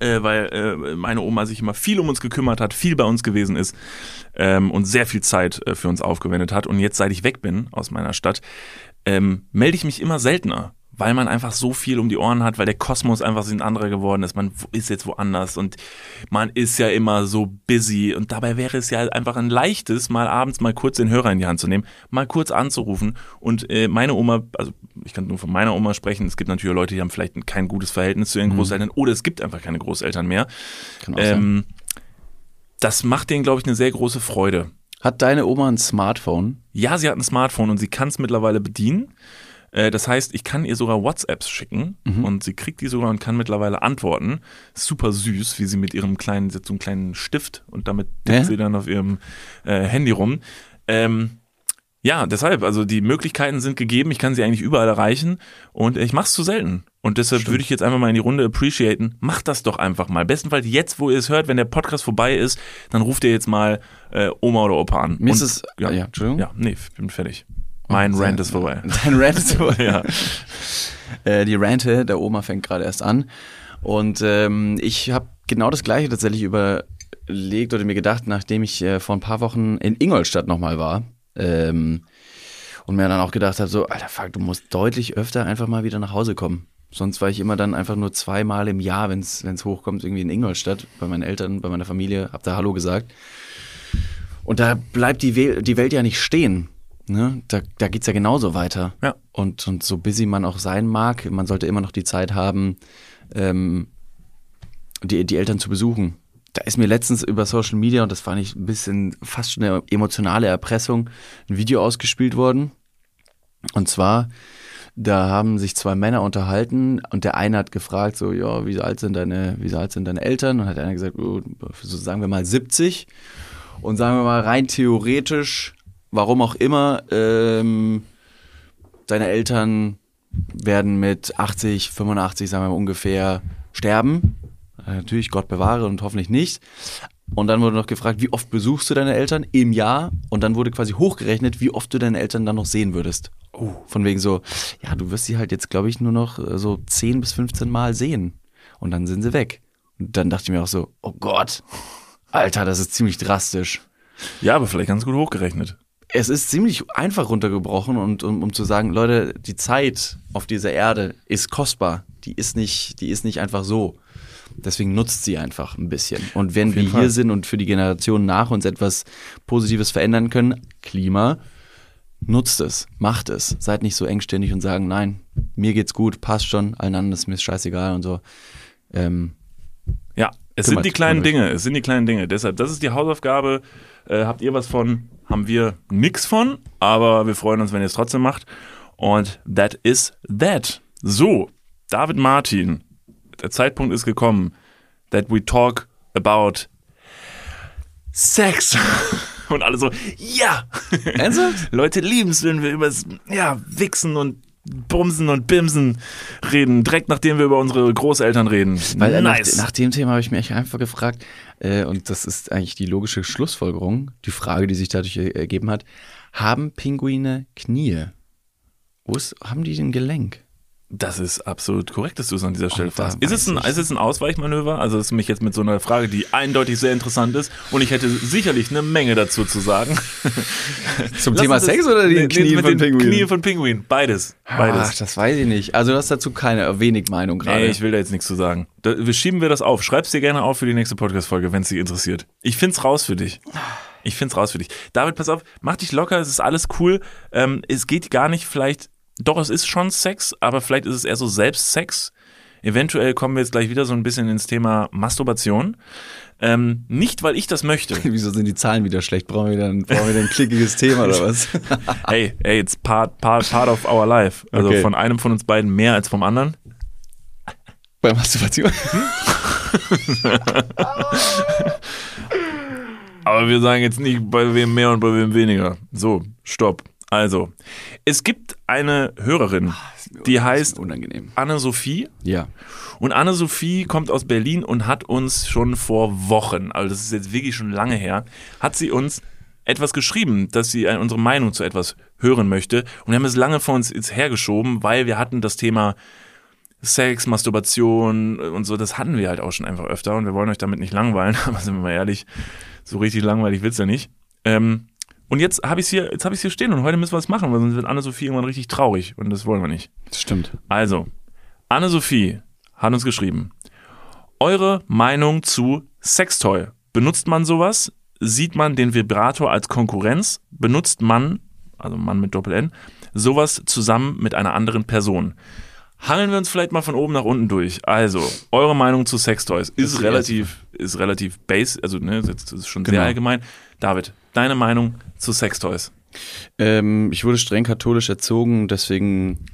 äh, weil äh, meine Oma sich immer viel um uns gekümmert hat, viel bei uns gewesen ist ähm, und sehr viel Zeit äh, für uns aufgewendet hat. Und jetzt, seit ich weg bin aus meiner Stadt, ähm, melde ich mich immer seltener weil man einfach so viel um die Ohren hat, weil der Kosmos einfach so ein anderer geworden ist. Man ist jetzt woanders und man ist ja immer so busy. Und dabei wäre es ja einfach ein leichtes, mal abends mal kurz den Hörer in die Hand zu nehmen, mal kurz anzurufen. Und äh, meine Oma, also ich kann nur von meiner Oma sprechen, es gibt natürlich Leute, die haben vielleicht kein gutes Verhältnis zu ihren mhm. Großeltern oder es gibt einfach keine Großeltern mehr. Kann auch ähm, das macht denen, glaube ich, eine sehr große Freude. Hat deine Oma ein Smartphone? Ja, sie hat ein Smartphone und sie kann es mittlerweile bedienen. Äh, das heißt, ich kann ihr sogar WhatsApps schicken mhm. und sie kriegt die sogar und kann mittlerweile antworten. Super süß, wie sie mit ihrem kleinen, so einen kleinen Stift und damit tippt ja? sie dann auf ihrem äh, Handy rum. Ähm, ja, deshalb, also die Möglichkeiten sind gegeben, ich kann sie eigentlich überall erreichen und ich mache es zu selten. Und deshalb Stimmt. würde ich jetzt einfach mal in die Runde appreciaten. Macht das doch einfach mal. Bestenfalls jetzt, wo ihr es hört, wenn der Podcast vorbei ist, dann ruft ihr jetzt mal äh, Oma oder Opa an. Mir und, ist es, ja, ja, Entschuldigung. Ja, nee, ich bin fertig. Mein Rant ist vorbei. Dein Rant ist vorbei. ja. Äh, die Rante der Oma fängt gerade erst an. Und ähm, ich habe genau das gleiche tatsächlich überlegt oder mir gedacht, nachdem ich äh, vor ein paar Wochen in Ingolstadt nochmal war. Ähm, und mir dann auch gedacht habe, so, Alter, fuck, du musst deutlich öfter einfach mal wieder nach Hause kommen. Sonst war ich immer dann einfach nur zweimal im Jahr, wenn es hochkommt, irgendwie in Ingolstadt, bei meinen Eltern, bei meiner Familie, hab da Hallo gesagt. Und da bleibt die, We die Welt ja nicht stehen. Ne? Da, da geht es ja genauso weiter. Ja. Und, und so busy man auch sein mag, man sollte immer noch die Zeit haben, ähm, die, die Eltern zu besuchen. Da ist mir letztens über Social Media, und das fand ich ein bisschen fast schon eine emotionale Erpressung, ein Video ausgespielt worden. Und zwar, da haben sich zwei Männer unterhalten und der eine hat gefragt, so, ja, wie alt sind deine, wie alt sind deine Eltern? Und hat einer gesagt, oh, so sagen wir mal 70. Und sagen wir mal rein theoretisch warum auch immer, ähm, deine Eltern werden mit 80, 85, sagen wir mal ungefähr, sterben. Äh, natürlich, Gott bewahre und hoffentlich nicht. Und dann wurde noch gefragt, wie oft besuchst du deine Eltern im Jahr? Und dann wurde quasi hochgerechnet, wie oft du deine Eltern dann noch sehen würdest. Oh. Von wegen so, ja, du wirst sie halt jetzt, glaube ich, nur noch äh, so 10 bis 15 Mal sehen. Und dann sind sie weg. Und dann dachte ich mir auch so, oh Gott, Alter, das ist ziemlich drastisch. Ja, aber vielleicht ganz gut hochgerechnet es ist ziemlich einfach runtergebrochen und um, um zu sagen, Leute, die Zeit auf dieser Erde ist kostbar. Die ist nicht, die ist nicht einfach so. Deswegen nutzt sie einfach ein bisschen. Und wenn wir Fall. hier sind und für die Generation nach uns etwas Positives verändern können, Klima, nutzt es, macht es. Seid nicht so engständig und sagen, nein, mir geht's gut, passt schon, allen anderen ist mir scheißegal und so. Ähm, ja, es sind die kleinen Dinge, es sind die kleinen Dinge. Deshalb, das ist die Hausaufgabe. Äh, habt ihr was von? haben wir nichts von, aber wir freuen uns, wenn ihr es trotzdem macht. Und that is that. So, David Martin, der Zeitpunkt ist gekommen, that we talk about Sex. Und alle so, ja! Ernsthaft? Leute lieben es, wenn wir über ja, Wichsen und Bumsen und Bimsen reden, direkt nachdem wir über unsere Großeltern reden. Weil äh, nice. nach, nach, dem Thema habe ich mich einfach gefragt, äh, und das ist eigentlich die logische Schlussfolgerung, die Frage, die sich dadurch ergeben hat, haben Pinguine Knie? Wo ist, haben die den Gelenk? Das ist absolut korrekt, dass du es an dieser Stelle fragst. Ist es, ein, ist es ein Ausweichmanöver? Also, das ist mich jetzt mit so einer Frage, die eindeutig sehr interessant ist und ich hätte sicherlich eine Menge dazu zu sagen. Zum Thema Sex oder die Knie von Pinguin? Knie von Pinguin, beides. beides. Ach, das weiß ich nicht. Also, du hast dazu keine, wenig Meinung gerade. Nee, ich will da jetzt nichts zu sagen. Da, wir schieben wir das auf. Schreib's dir gerne auf für die nächste Podcast-Folge, wenn es dich interessiert. Ich find's raus für dich. Ich find's raus für dich. David, pass auf, mach dich locker, es ist alles cool. Ähm, es geht gar nicht vielleicht doch, es ist schon Sex, aber vielleicht ist es eher so Selbstsex. Eventuell kommen wir jetzt gleich wieder so ein bisschen ins Thema Masturbation. Ähm, nicht, weil ich das möchte. Wieso sind die Zahlen wieder schlecht? Brauchen wir wieder ein, brauchen wir wieder ein klickiges Thema oder was? hey, hey, it's part, part, part of our life. Also okay. von einem von uns beiden mehr als vom anderen. Bei Masturbation? Aber wir sagen jetzt nicht, bei wem mehr und bei wem weniger. So, stopp. Also, es gibt eine Hörerin, Ach, die heißt Anne-Sophie. Ja. Und Anne-Sophie kommt aus Berlin und hat uns schon vor Wochen, also das ist jetzt wirklich schon lange her, hat sie uns etwas geschrieben, dass sie unsere Meinung zu etwas hören möchte. Und wir haben es lange vor uns jetzt hergeschoben, weil wir hatten das Thema Sex, Masturbation und so, das hatten wir halt auch schon einfach öfter und wir wollen euch damit nicht langweilen, aber sind wir mal ehrlich, so richtig langweilig wird's ja nicht. Ähm, und jetzt habe ich hier, jetzt habe ich hier stehen und heute müssen wir es machen, weil sonst wird Anne-Sophie irgendwann richtig traurig und das wollen wir nicht. Das stimmt. Also, Anne-Sophie hat uns geschrieben. Eure Meinung zu Sextoy. Benutzt man sowas? Sieht man den Vibrator als Konkurrenz? Benutzt man, also Mann mit Doppel-N, sowas zusammen mit einer anderen Person? Hangeln wir uns vielleicht mal von oben nach unten durch. Also, eure Meinung zu Sextoys ist, ist relativ, ist relativ base, also ne, das ist schon Genau. sehr allgemein. David, deine Meinung zu Sextoys? Ähm, ich wurde streng katholisch erzogen, deswegen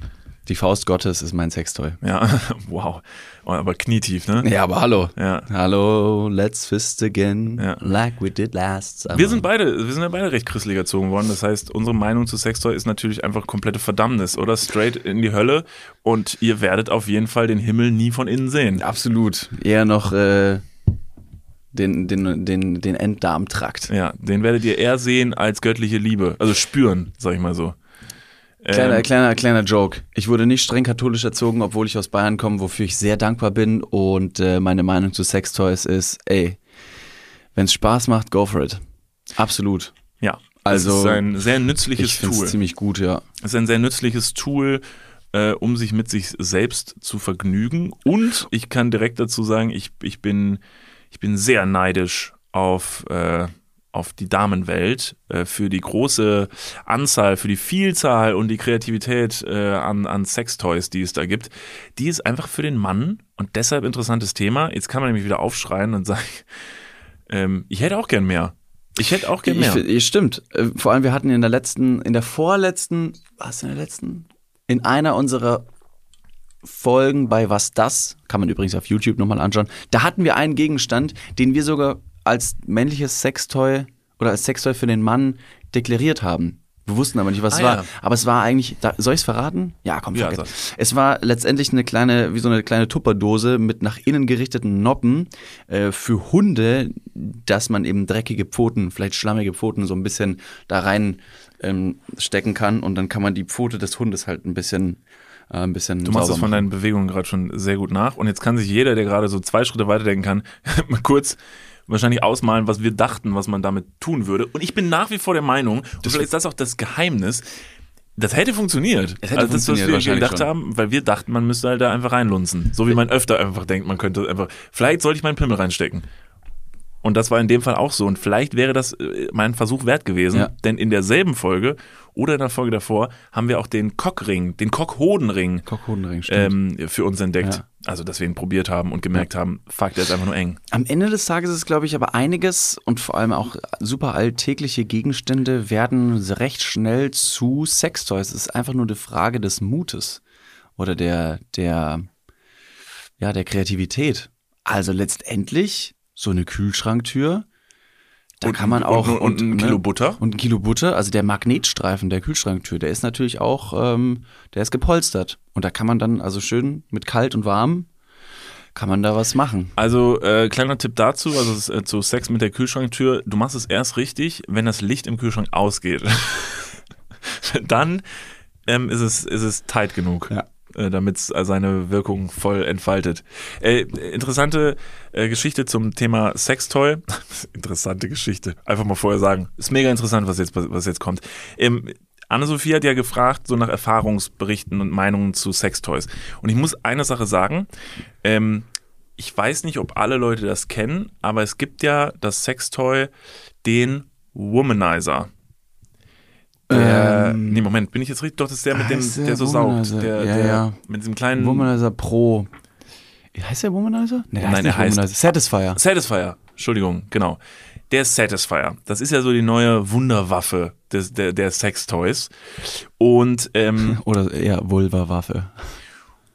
die Faust Gottes ist mein Sextoy. Ja, wow. Oh, Aber knietief, ne? Ja, aber hallo. Ja. Hallo, let's fist again, Ja. like we did last summer. Wir sind beide, wir sind ja beide recht christlich erzogen worden. Das heißt, unsere Meinung zu Sextoy ist natürlich einfach komplette Verdammnis, oder? Straight in die Hölle und ihr werdet auf jeden Fall den Himmel nie von innen sehen. Absolut. Eher noch äh, den, den, den, den Enddarmtrakt. Ja, den werdet ihr eher sehen als göttliche Liebe. Also spüren, sag ich mal so. Kleiner, Ähm, kleiner, kleiner Joke. Ich wurde nicht streng katholisch erzogen, obwohl ich aus Bayern komme, wofür ich sehr dankbar bin. Und äh, meine Meinung zu Sextoys ist, ey, wenn es Spaß macht, go for it. Absolut. ja, Also, es ist ein sehr Ich nützliches finde Tool. ziemlich gut, ja. Es ist ein sehr nützliches Tool, äh, um sich mit sich selbst zu vergnügen. Und ich kann direkt dazu sagen, ich, ich, bin, ich bin sehr neidisch auf, äh, auf die Damenwelt äh, für die große Anzahl, für die Vielzahl und die Kreativität äh, an, an Sextoys, die es da gibt. Die ist einfach für den Mann und deshalb interessantes Thema. Jetzt kann man nämlich wieder aufschreien und sagen, ähm, ich hätte auch gern mehr. Ich hätte auch gern mehr. ich, stimmt. Äh, Vor allem, wir hatten in der letzten, in der vorletzten, was in der letzten? In einer unserer Folgen bei Was das, kann man übrigens auf YouTube nochmal anschauen, da hatten wir einen Gegenstand, den wir sogar als männliches Sextoy oder als Sextoy für den Mann deklariert haben. Wir wussten aber nicht, was es Ah, war. ja. Aber es war eigentlich, da, soll ich es verraten? Ja, komm, Ja, sag. Es war letztendlich eine kleine, wie so eine kleine Tupperdose mit nach innen gerichteten Noppen äh, für Hunde, dass man eben dreckige Pfoten, vielleicht schlammige Pfoten so ein bisschen da rein ähm, stecken kann und dann kann man die Pfote des Hundes halt ein bisschen, äh, ein bisschen Du machst das von deinen Bewegungen gerade schon sehr gut nach. Und jetzt kann sich jeder, der gerade so zwei Schritte weiterdenken kann, mal kurz wahrscheinlich ausmalen, was wir dachten, was man damit tun würde. Und ich bin nach wie vor der Meinung, und vielleicht ist das auch das Geheimnis, das hätte funktioniert. Es hätte also das, was funktioniert, wir wahrscheinlich gedacht schon. haben, weil wir dachten, man müsste halt da einfach reinlunzen. So wie man öfter einfach denkt, man könnte einfach, vielleicht sollte ich meinen Pimmel reinstecken. Und das war in dem Fall auch so. Und vielleicht wäre das äh, mein Versuch wert gewesen, Ja. denn in derselben Folge oder in der Folge davor haben wir auch den Cockring, den Cockhodenring Cockhodenring, ähm, für uns entdeckt. Ja. Also, dass wir ihn probiert haben und gemerkt haben, fuck, der ist einfach nur eng. Am Ende des Tages ist, glaube ich, aber einiges und vor allem auch super alltägliche Gegenstände werden recht schnell zu Sextoys. Es ist einfach nur eine Frage des Mutes oder der, der, ja, der Kreativität. Also letztendlich so eine Kühlschranktür. Da Und- kann man und- auch und- und ein Kilo Butter. und ein Kilo Butter. Also der Magnetstreifen der Kühlschranktür, der ist natürlich auch, ähm, der ist gepolstert und da kann man dann also schön mit kalt und warm kann man da was machen. Also, äh, kleiner Tipp dazu, also äh, zu Sex mit der Kühlschranktür, du machst es erst richtig, wenn das Licht im Kühlschrank ausgeht. Dann ähm, ist, es, ist es tight genug. Ja. Äh, damit es seine Wirkung voll entfaltet. Äh, interessante äh, Geschichte zum Thema Sextoy. interessante Geschichte. Einfach mal vorher sagen. Ist mega interessant, was jetzt, was jetzt kommt. Ähm, Anne-Sophie hat ja gefragt, so nach Erfahrungsberichten und Meinungen zu Sextoys. Und ich muss eine Sache sagen. Ähm, ich weiß nicht, ob alle Leute das kennen, aber es gibt ja das Sextoy, den Womanizer. Der, Ähm, nee, Moment, bin ich jetzt richtig? Doch, das ist der mit dem, heißt der der so saugt. Der, Ja, der ja. mit diesem kleinen Womanizer Pro. Heißt der Womanizer? Nee, Nein, er nicht heißt- Womanizer. Satisfier. Satisfier. Entschuldigung, genau. Der Satisfier. Das ist ja so die neue Wunderwaffe des, der, der Sextoys. Und, ähm, Oder eher Vulva-Waffe.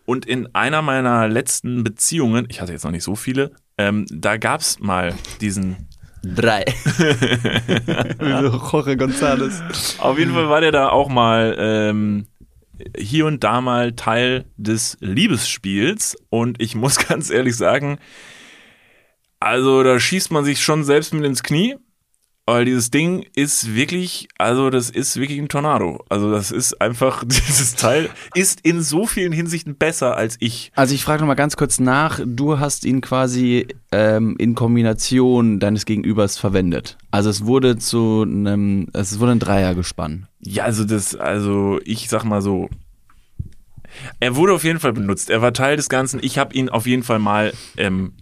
und in einer meiner letzten Beziehungen, ich hatte jetzt noch nicht so viele, ähm, da gab's mal diesen Drei. Jorge González. Auf jeden Fall war der da auch mal ähm, hier und da mal Teil des Liebesspiels. Und ich muss ganz ehrlich sagen, also da schießt man sich schon selbst mit ins Knie. Weil dieses Ding ist wirklich, also das ist wirklich ein Tornado. Also das ist einfach, dieses Teil ist in so vielen Hinsichten besser als ich. Also ich frage nochmal ganz kurz nach, du hast ihn quasi ähm, in Kombination deines Gegenübers verwendet. Also es wurde zu einem, es wurde ein Dreier gespannt. Ja, also das, also ich sag mal so, er wurde auf jeden Fall benutzt. Er war Teil des Ganzen. Ich habe ihn auf jeden Fall mal ähm,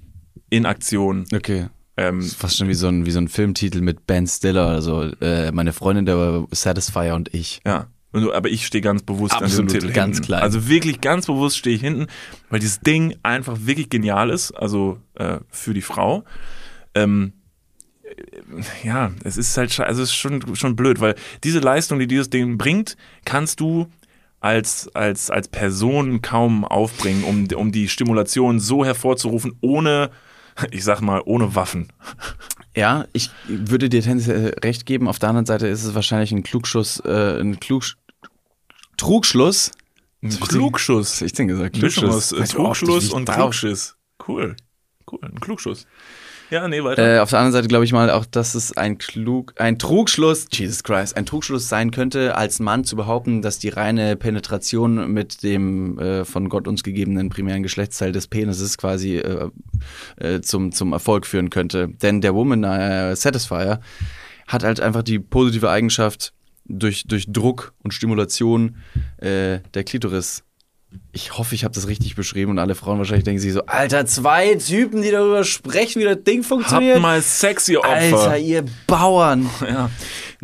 in Aktion. Okay. Ähm, Das ist fast schon wie so ein, wie so ein Filmtitel mit Ben Stiller oder so. Äh, meine Freundin, der Satisfier und ich. ja. Aber ich stehe ganz bewusst an Absolut, diesem Titel ganz hinten. klein. Also wirklich ganz bewusst stehe ich hinten, weil dieses Ding einfach wirklich genial ist. Also äh, für die Frau. Ähm, äh, ja, es ist halt, also es ist schon, schon blöd, weil diese Leistung, die dieses Ding bringt, kannst du als, als, als Person kaum aufbringen, um, um die Stimulation so hervorzurufen, ohne, ich sag mal, ohne Waffen. Ja, ich würde dir tendenziell recht geben. Auf der anderen Seite ist es wahrscheinlich ein Klugschuss, äh, ein Klugsch Trugschluss. Ein Klugschuss. Ich denn gesagt? Aus äh, wie ich und Klugschiss. Cool. Cool, ein Klugschuss. Ja, nee, weiter. Äh, auf der anderen Seite glaube ich mal auch, dass es ein Klug, ein Trugschluss, Jesus Christ, ein Trugschluss sein könnte, als Mann zu behaupten, dass die reine Penetration mit dem äh, von Gott uns gegebenen primären Geschlechtsteil des Penises quasi äh, äh, zum, zum Erfolg führen könnte. Denn der Woman äh, Satisfier hat halt einfach die positive Eigenschaft, durch, durch Druck und Stimulation äh, der Klitoris ich hoffe, ich habe das richtig beschrieben und alle Frauen wahrscheinlich denken sich so, Alter, zwei Typen, die darüber sprechen, wie das Ding funktioniert. Habt mal sexy Opfer. Alter, ihr Bauern. Ja.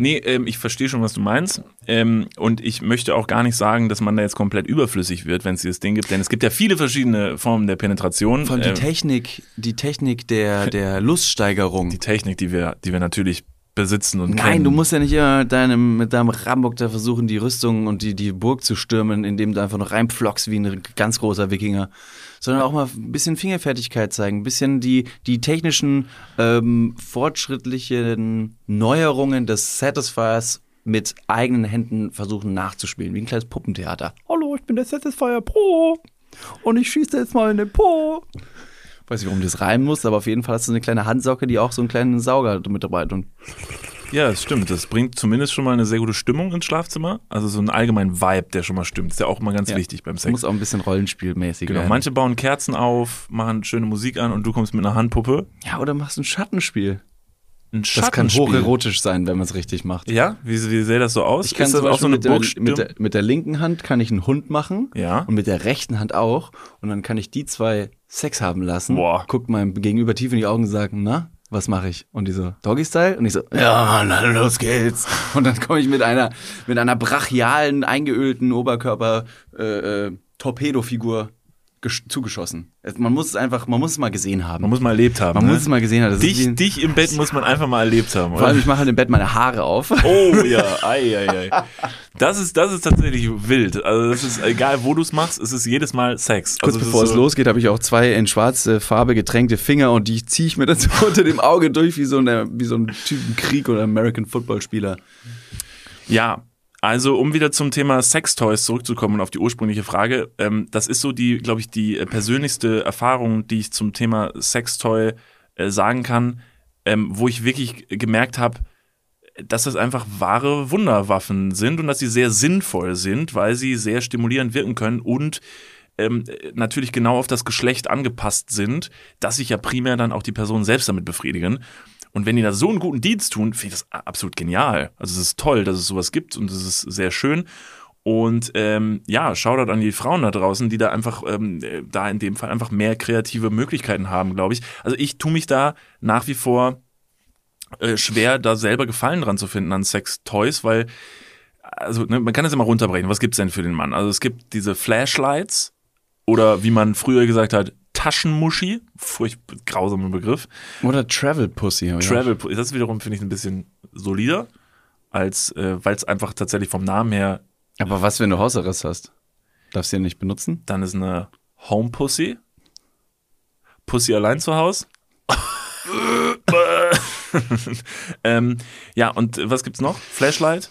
Nee, ähm, ich verstehe schon, was du meinst. Ähm, und ich möchte auch gar nicht sagen, dass man da jetzt komplett überflüssig wird, wenn es dieses Ding gibt. Denn es gibt ja viele verschiedene Formen der Penetration. Vor allem die Ähm, Technik, die Technik der, der Luststeigerung. die Technik, die wir, die wir natürlich besitzen und Nein, kennen. du musst ja nicht immer mit deinem, mit deinem Rambock da versuchen, die Rüstung und die, die Burg zu stürmen, indem du einfach noch reinpflockst wie ein ganz großer Wikinger. Sondern auch mal ein bisschen Fingerfertigkeit zeigen, ein bisschen die, die technischen, ähm, fortschrittlichen Neuerungen des Satisfiers mit eigenen Händen versuchen nachzuspielen, wie ein kleines Puppentheater. Hallo, ich bin der Satisfier Pro und ich schieße jetzt mal in den Po. Weiß nicht, warum das reimen muss, aber auf jeden Fall hast du eine kleine Handsauge, die auch so einen kleinen Sauger mit dabei hat. Ja, das stimmt. Das bringt zumindest schon mal eine sehr gute Stimmung ins Schlafzimmer. Also so einen allgemeinen Vibe, der schon mal stimmt. Ist ja auch mal ganz Ja. wichtig beim Sex. muss auch ein bisschen rollenspielmäßig Genau, werden. manche bauen Kerzen auf, machen schöne Musik an und du kommst mit einer Handpuppe. Ja, oder machst ein Schattenspiel. Ein Das kann Schattenspiel. hocherotisch sein, wenn man es richtig macht. Ja, wie, wie sähe das so aus? Ich kann Ist das auch so eine mit, der, mit, der, mit der linken Hand kann ich einen Hund machen Ja. und mit der rechten Hand auch. Und dann kann ich die zwei Sex haben lassen. Boah. Guckt meinem Gegenüber tief in die Augen und sagen, na, was mache ich? Und die so, Doggy-Style? Und ich so, ja, dann los geht's. Und dann komme ich mit einer, mit einer brachialen, eingeölten Oberkörper, äh, äh, Torpedofigur zugeschossen. Es- Man muss es einfach, man muss es mal gesehen haben. Man muss mal erlebt haben. Man ne? muss es mal gesehen haben. Das dich, dich im Bett muss man einfach mal erlebt haben, Vor allem, oder? ich mache halt im Bett meine Haare auf. Oh ja, ei, ei, ei. Das ist, das ist tatsächlich wild. Also das ist egal, wo du es machst, es ist jedes Mal Sex. Kurz also bevor es so- losgeht, habe ich auch zwei in schwarze Farbe getränkte Finger und die ziehe ich mir dann so unter dem Auge durch wie so, eine, wie so ein Typen Krieg oder American Football Spieler. Ja, also um wieder zum Thema Sextoys zurückzukommen und auf die ursprüngliche Frage, ähm, das ist so die, glaube ich, die äh, persönlichste Erfahrung, die ich zum Thema Sextoy äh, sagen kann, ähm, wo ich wirklich gemerkt habe, dass das einfach wahre Wunderwaffen sind und dass sie sehr sinnvoll sind, weil sie sehr stimulierend wirken können und ähm, natürlich genau auf das Geschlecht angepasst sind, dass sich ja primär dann auch die Personen selbst damit befriedigen. Und wenn die da so einen guten Dienst tun, finde ich das absolut genial. Also es ist toll, dass es sowas gibt und es ist sehr schön. Und ähm, ja, Shoutout an die Frauen da draußen, die da einfach, ähm, äh, da in dem Fall einfach mehr kreative Möglichkeiten haben, glaube ich. Also ich tue mich da nach wie vor äh, schwer, da selber Gefallen dran zu finden an Sex-Toys, weil, also ne, man kann das immer runterbrechen. Was gibt's denn für den Mann? Also es gibt diese Flashlights oder wie man früher gesagt hat, Taschenmuschi, furchtbar grausamer Begriff. Oder Travel Pussy. Travel, das wiederum finde ich ein bisschen solider, als äh, weil es einfach tatsächlich vom Namen her, Aber was, wenn du Hausarrest hast? Darfst du den nicht benutzen? dann ist eine Home Pussy. Pussy allein zu Hause. ähm, ja, und was gibt's noch? Flashlight?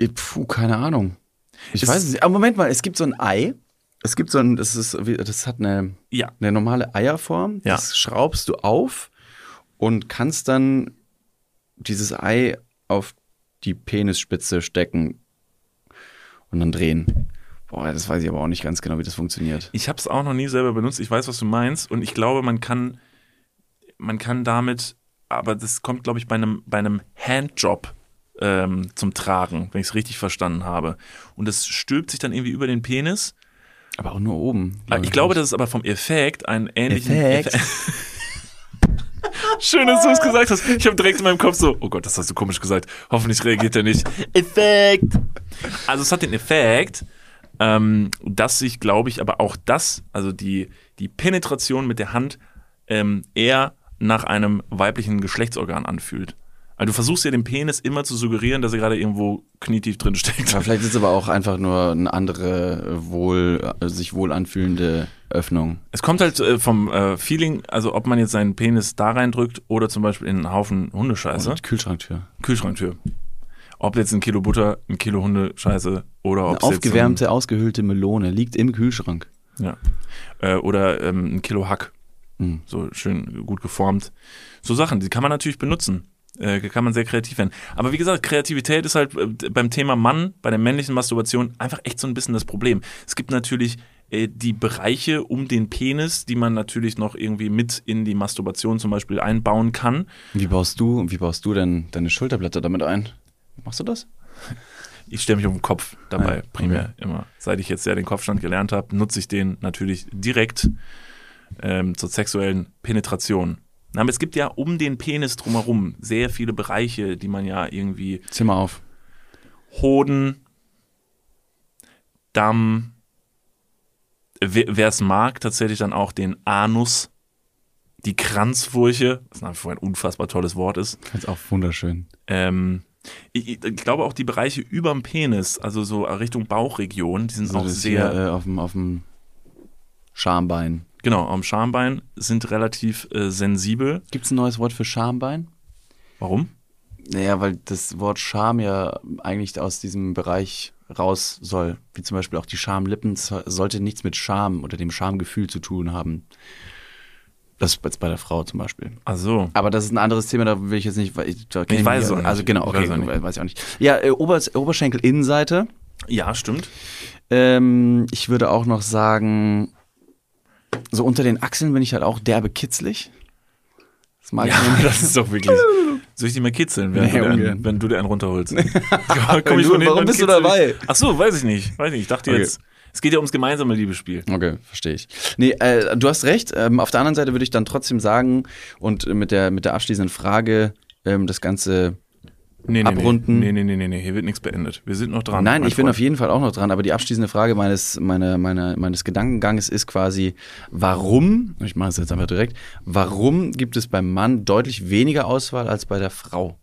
Äh, Puh, keine Ahnung. Ich Es- weiß es nicht. Aber Moment mal, es gibt so ein Ei. Es gibt so ein, das ist, das hat eine, Ja. eine normale Eierform. Ja. Das schraubst du auf und kannst dann dieses Ei auf die Penisspitze stecken und dann drehen. Boah, das weiß ich aber auch nicht ganz genau, wie das funktioniert. Ich habe es auch noch nie selber benutzt. Ich weiß, was du meinst. Und ich glaube, man kann, man kann damit, aber das kommt, glaube ich, bei einem, bei einem Handjob ähm, zum Tragen, wenn ich es richtig verstanden habe. Und das stülpt sich dann irgendwie über den Penis. Aber auch nur oben. Ah, Ich glaube, das ist aber vom Effekt einen ähnlichen Effekt. Schön, dass du es gesagt hast. Ich habe direkt in meinem Kopf so, oh Gott, das hast du komisch gesagt. Hoffentlich reagiert er nicht. Effekt. Also es hat den Effekt, ähm, dass sich, glaube ich, aber auch das, also die, die Penetration mit der Hand ähm, eher nach einem weiblichen Geschlechtsorgan anfühlt. Also du versuchst ja dem Penis immer zu suggerieren, dass er gerade irgendwo knietief drin steckt. Ja, vielleicht ist es aber auch einfach nur eine andere, wohl, sich wohl anfühlende Öffnung. Es kommt halt äh, vom äh, Feeling, also ob man jetzt seinen Penis da reindrückt oder zum Beispiel in einen Haufen Hundescheiße. Die Kühlschranktür. Kühlschranktür. Ob jetzt ein Kilo Butter, ein Kilo Hundescheiße oder ob Eine aufgewärmte, ausgehöhlte Melone liegt im Kühlschrank. ja. äh, oder ähm, ein Kilo Hack, Hm. so schön gut geformt. So Sachen, die kann man natürlich benutzen. Äh, kann man sehr kreativ werden. Aber wie gesagt, Kreativität ist halt äh, beim Thema Mann, bei der männlichen Masturbation einfach echt so ein bisschen das Problem. Es gibt natürlich äh, die Bereiche um den Penis, die man natürlich noch irgendwie mit in die Masturbation zum Beispiel einbauen kann. Wie baust du, wie baust du denn deine Schulterblätter damit ein? Machst du das? Ich stelle mich auf den Kopf dabei, Ja, primär immer. Seit ich jetzt ja den Kopfstand gelernt habe, nutze ich den natürlich direkt ähm, zur sexuellen Penetration. Aber es gibt ja um den Penis drumherum sehr viele Bereiche, die man ja irgendwie mal auf. Hoden, Damm, wer es mag, tatsächlich dann auch den Anus, die Kranzfurche, was nach wie vor ein unfassbar tolles Wort ist. Ist auch wunderschön. Ähm, ich, ich glaube auch die Bereiche überm Penis, also so Richtung Bauchregion, die sind So, auch das sehr, hier, äh, auf dem, auf dem Schambein. Genau, am Schambein sind relativ äh, sensibel. Gibt es ein neues Wort für Schambein? Warum? Naja, weil das Wort Scham ja eigentlich aus diesem Bereich raus soll. Wie zum Beispiel auch die Schamlippen so- sollte nichts mit Scham oder dem Schamgefühl zu tun haben. Das ist jetzt bei der Frau zum Beispiel. Ach so. Aber das ist ein anderes Thema, da will ich jetzt nicht. Ich, Ich weiß es auch nicht. Also genau, Ich okay, weiß auch nicht. weiß ich auch nicht. Ja, äh, Ober Oberschenkel-Innenseite. Ja, stimmt. Ähm, ich würde auch noch sagen, So unter den Achseln bin ich halt auch derbe kitzlig. Das mag Ja, ich nicht. das ist doch wirklich. Soll ich dich mal kitzeln, während Nee, du einen, wenn du dir einen runterholst? Wenn du- von warum bist du dabei? Ach so, weiß ich nicht. Weiß nicht. Ich dachte Okay. jetzt, es geht ja ums gemeinsame Liebesspiel. Okay, verstehe ich. Nee, äh, du hast recht. Ähm, auf der anderen Seite würde ich dann trotzdem sagen und mit der, mit der abschließenden Frage ähm, das Ganze. Nee, nee, Abrunden. Nee, nee, nee, nee, nee, hier wird nichts beendet. Wir sind noch dran. Nein, ich bin Freund. auf jeden Fall auch noch dran, aber die abschließende Frage meines, meiner, meiner, meines Gedankenganges ist quasi, warum, ich mache es jetzt einfach direkt, warum gibt es beim Mann deutlich weniger Auswahl als bei der Frau?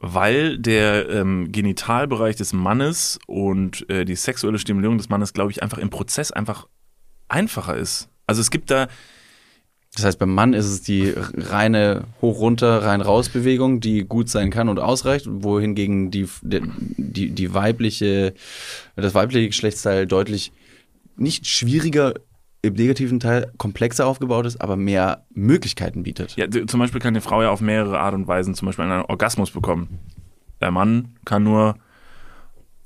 Weil der ähm, Genitalbereich des Mannes und äh, die sexuelle Stimulierung des Mannes, glaube ich, einfach im Prozess einfach einfacher ist. Also es gibt da, Das heißt, beim Mann ist es die reine Hoch-Runter, Rein-Raus-Bewegung, die gut sein kann und ausreicht, wohingegen die, die, die weibliche, das weibliche Geschlechtsteil deutlich nicht schwieriger im negativen Teil komplexer aufgebaut ist, aber mehr Möglichkeiten bietet. ja, zum Beispiel kann die Frau ja auf mehrere Art und Weisen zum Beispiel einen Orgasmus bekommen. Der Mann kann nur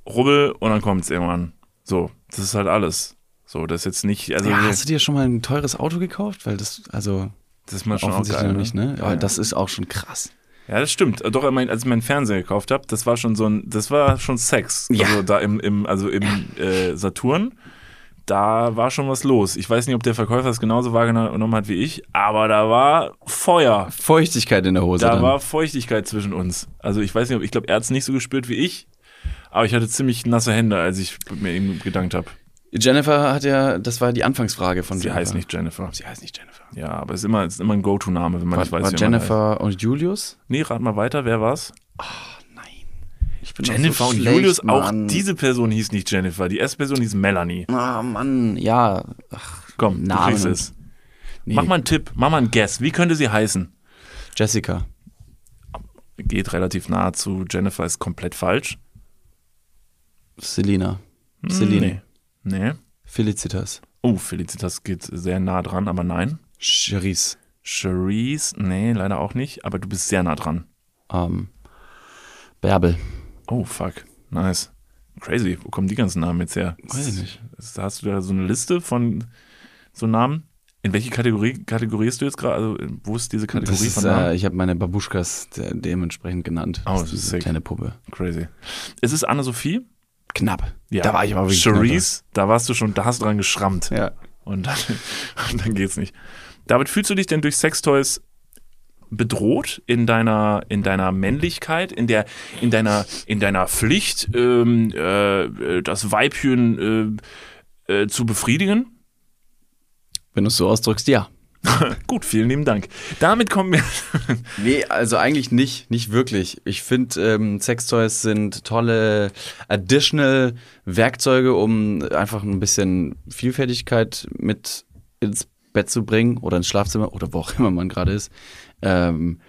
rubbel und dann kommt es irgendwann. So, das ist halt alles. So, das ist jetzt nicht, also ja, hast du dir schon mal ein teures Auto gekauft? Weil das, also das ist mal schon auch offensichtlich geil, nicht, ne? Ja, Aber ja. das ist auch schon krass. Ja, das stimmt. Doch, mein, als ich meinen Fernseher gekauft habe, das war schon so ein, das war schon Sex. Ja. Also da im, im also im äh, Saturn, da war schon was los. Ich weiß nicht, ob der Verkäufer es genauso wahrgenommen hat wie ich, aber da war Feuer. Feuchtigkeit in der Hose. Da dann. war Feuchtigkeit zwischen uns. Also ich weiß nicht, ob ich glaube, er hat es nicht so gespürt wie ich, aber ich hatte ziemlich nasse Hände, als ich mir ihm gedankt habe. Jennifer hat ja, das war die Anfangsfrage von Sie Jennifer. heißt nicht Jennifer. Sie heißt nicht Jennifer. Ja, aber es ist immer, ist immer ein Go-To-Name, wenn man War, nicht weiß, war wie man heißt. Jennifer und Julius? Nee, rat mal weiter, wer war's? Nein. Ich bin doch Jennifer so und schlecht, Julius, auch Mann. diese Person hieß nicht Jennifer, die erste Person hieß Melanie. Ah, Mann, ja. Ach, Komm, Namen du kriegst es. nee. Mach mal einen Tipp, mach mal einen Guess. Wie könnte sie heißen? Jessica. Geht relativ nahe zu Jennifer, ist komplett falsch. Selina. Hm, Celine. Nee. Nee. Felicitas. Oh, Felicitas geht sehr nah dran, aber nein. Cherise. Cherise, nee, leider auch nicht, aber du bist sehr nah dran. Ähm, Bärbel. Oh, fuck. Nice. Crazy. Wo kommen die ganzen Namen jetzt her? Weiß ich nicht. Ist- Hast du da so eine Liste von so Namen? In welche Kategorie kategorierst du jetzt gerade? Also, wo ist diese Kategorie Das ist, von Namen? äh, ich habe meine Babuschkas de dementsprechend genannt. Oh, das ist sick. kleine Puppe. Crazy. Ist es Anne-Sophie? Knapp. Da war ich aber wirklich Cherise, da warst du schon, da hast du dran geschrammt. Ja. Und dann, und dann geht's nicht. David, fühlst du dich denn durch Sextoys bedroht in deiner, in deiner Männlichkeit, in der, in deiner, in deiner Pflicht, ähm, äh, das Weibchen äh, äh, zu befriedigen? Wenn du es so ausdrückst, ja. Gut, vielen lieben Dank. Damit kommen wir. Nee, also eigentlich nicht, nicht wirklich. Ich finde, ähm, Sextoys sind tolle additional Werkzeuge, um einfach ein bisschen Vielfältigkeit mit ins Bett zu bringen oder ins Schlafzimmer oder wo auch immer man gerade ist. Ähm,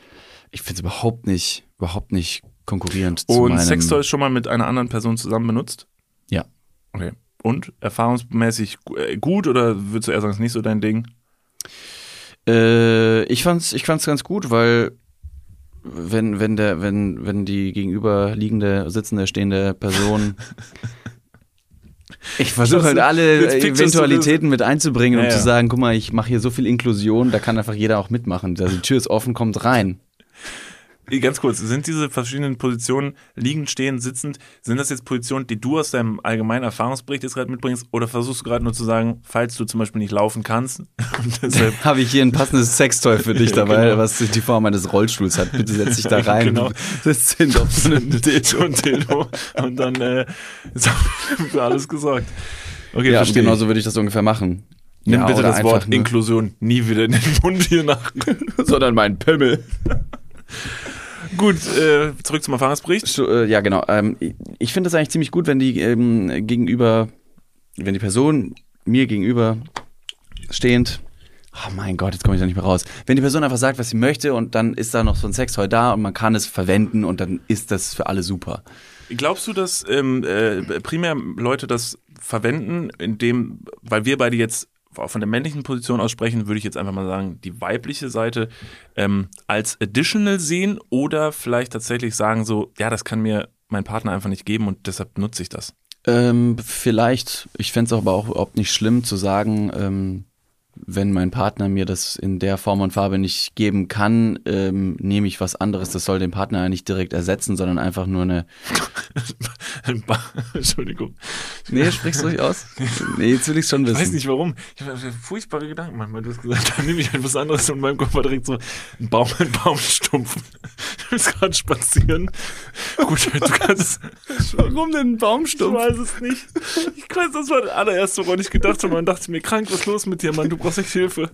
ich finde es überhaupt nicht, überhaupt nicht konkurrierend Und. Sextoys schon mal mit einer anderen Person zusammen benutzt? Ja. Okay. Und erfahrungsmäßig äh, gut oder würdest du eher sagen, es ist nicht so dein Ding? Äh, ich fand's, ich fand's ganz gut, weil wenn, wenn der, wenn, wenn die gegenüberliegende, sitzende, stehende Person Ich versuche halt alle Eventualitäten mit einzubringen, um Ja, zu ja. sagen, guck mal, ich mache hier so viel Inklusion, da kann einfach jeder auch mitmachen. Also die Tür ist offen, kommt rein. Ganz kurz, sind diese verschiedenen Positionen, liegend, stehend, sitzend, sind das jetzt Positionen, die du aus deinem allgemeinen Erfahrungsbericht jetzt gerade mitbringst? Oder versuchst du gerade nur zu sagen, falls du zum Beispiel nicht laufen kannst und Habe ich hier ein passendes Sextoy für dich dabei, genau. was die Form eines Rollstuhls hat. Bitte setz dich da rein. Genau. Das sind doch so eine so ein Dildo und dann äh, ist für alles gesorgt. Okay, Ja, verstehe. genau so würde ich das ungefähr machen. Nimm Ja, bitte das Wort Inklusion nie wieder in den Mund hier nach. sondern mein Pimmel. Gut, äh, zurück zum Erfahrungsbericht. So, äh, ja, genau. Ähm, ich finde es eigentlich ziemlich gut, wenn die ähm, gegenüber, wenn die Person mir gegenüber stehend, oh mein Gott, jetzt komme ich da nicht mehr raus. Wenn die Person einfach sagt, was sie möchte und dann ist da noch so ein Sextoy da und man kann es verwenden und dann ist das für alle super. Glaubst du, dass ähm, äh, primär Leute das verwenden, indem, weil wir beide jetzt von der männlichen Position aus sprechen, würde ich jetzt einfach mal sagen, die weibliche Seite ähm, als additional sehen oder vielleicht tatsächlich sagen so, ja, das kann mir mein Partner einfach nicht geben und deshalb nutze ich das. Ähm, vielleicht, ich fände es aber auch überhaupt nicht schlimm zu sagen, ähm, wenn mein Partner mir das in der Form und Farbe nicht geben kann, ähm, nehme ich was anderes. Das soll den Partner ja nicht direkt ersetzen, sondern einfach nur eine. Entschuldigung. Nee, sprichst du ruhig aus? Nee, jetzt will ich schon Ich wissen. weiß nicht warum. Ich habe furchtbare Gedanken manchmal. Du hast gesagt, dann nehme ich halt was anderes und in meinem Kopf war direkt so ein Baum, ein Baumstumpf. Du bist gerade spazieren. Gut, du kannst. Warum denn ein Ich Baumstumpf? weiß es nicht. Ich weiß, das war das allererste, woran ich gedacht habe. Man dachte mir, krank, was ist los mit dir, Mann? Du brauchst echt Hilfe.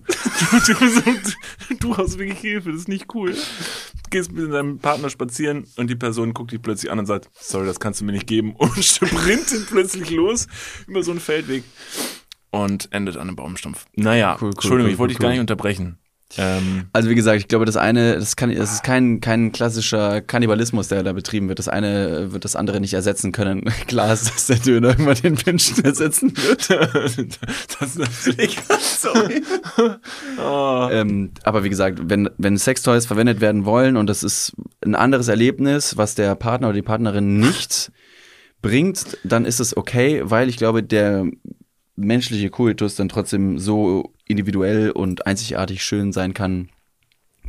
Du, du, du, du brauchst wirklich Hilfe, das ist nicht cool. Du gehst mit deinem Partner spazieren und die Person guckt dich plötzlich an und sagt, sorry, das kannst du mir nicht geben und sprintet plötzlich los über so einen Feldweg und endet an einem Baumstumpf. Naja, Cool, cool, Entschuldigung, cool, ich wollte dich gar nicht unterbrechen. Ähm, Also wie gesagt, ich glaube, das eine, das kann, das ist kein, kein klassischer Kannibalismus, der da betrieben wird. Das eine wird das andere nicht ersetzen können. Klar ist, dass der Döner irgendwann den Menschen ersetzen wird. das ist natürlich. Sorry. ähm, aber wie gesagt, wenn, wenn Sextoys verwendet werden wollen und das ist ein anderes Erlebnis, was der Partner oder die Partnerin nicht bringt, dann ist es okay, weil ich glaube, der menschliche Koitus dann trotzdem so individuell und einzigartig schön sein kann,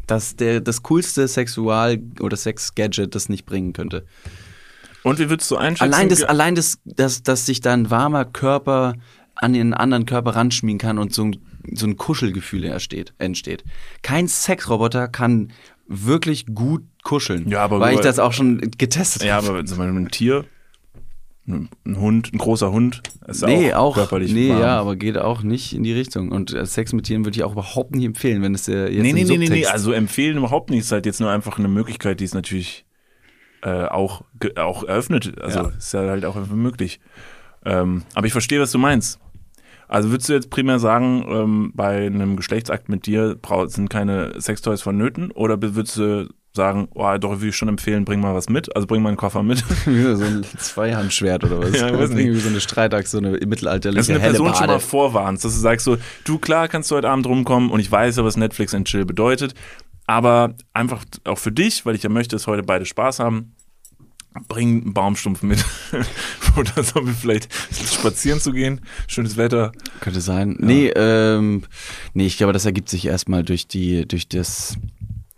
dass der das coolste Sexual- oder Sex-Gadget das nicht bringen könnte. Und wie würdest du einschätzen? Allein das, allein das, dass, dass sich da ein warmer Körper an den anderen Körper ranschmiegen kann und so ein, so ein Kuschelgefühl entsteht, entsteht. Kein Sexroboter kann wirklich gut kuscheln. Ja, aber weil ich das auch schon getestet Ja, habe. aber zum Beispiel ein Tier, ein Hund, ein großer Hund, ist Nee, auch, körperlich nee, warm. ja, aber geht auch nicht in die Richtung. Und äh, Sex mit Tieren würde ich auch überhaupt nicht empfehlen, wenn es der jetzt nee, nee, nee, nee, nee, also empfehlen überhaupt nicht, ist halt jetzt nur einfach eine Möglichkeit, die ist natürlich äh, auch, auch eröffnet, also Ja. ist ja halt auch einfach möglich. Ähm, aber ich verstehe, was du meinst. Also würdest du jetzt primär sagen, ähm, bei einem Geschlechtsakt mit dir sind keine Sextoys vonnöten oder würdest du sagen, oh, doch, würde ich schon empfehlen, bring mal was mit, also bring mal einen Koffer mit. So ein Zweihandschwert oder was? Ja, ich weiß nicht. Irgendwie so eine Streitachse, so eine mittelalterliche Dass eine Person schon mal Bade. vorwarnst, dass du sagst so, du klar kannst du heute Abend rumkommen und ich weiß ja, was Netflix and Chill bedeutet, aber einfach auch für dich, weil ich ja möchte, dass heute beide Spaß haben, bring einen Baumstumpf mit. Oder sollen wir vielleicht spazieren zu gehen? Schönes Wetter. Könnte sein. Nee, ähm, nee, ich glaube, das ergibt sich erstmal durch die, durch das,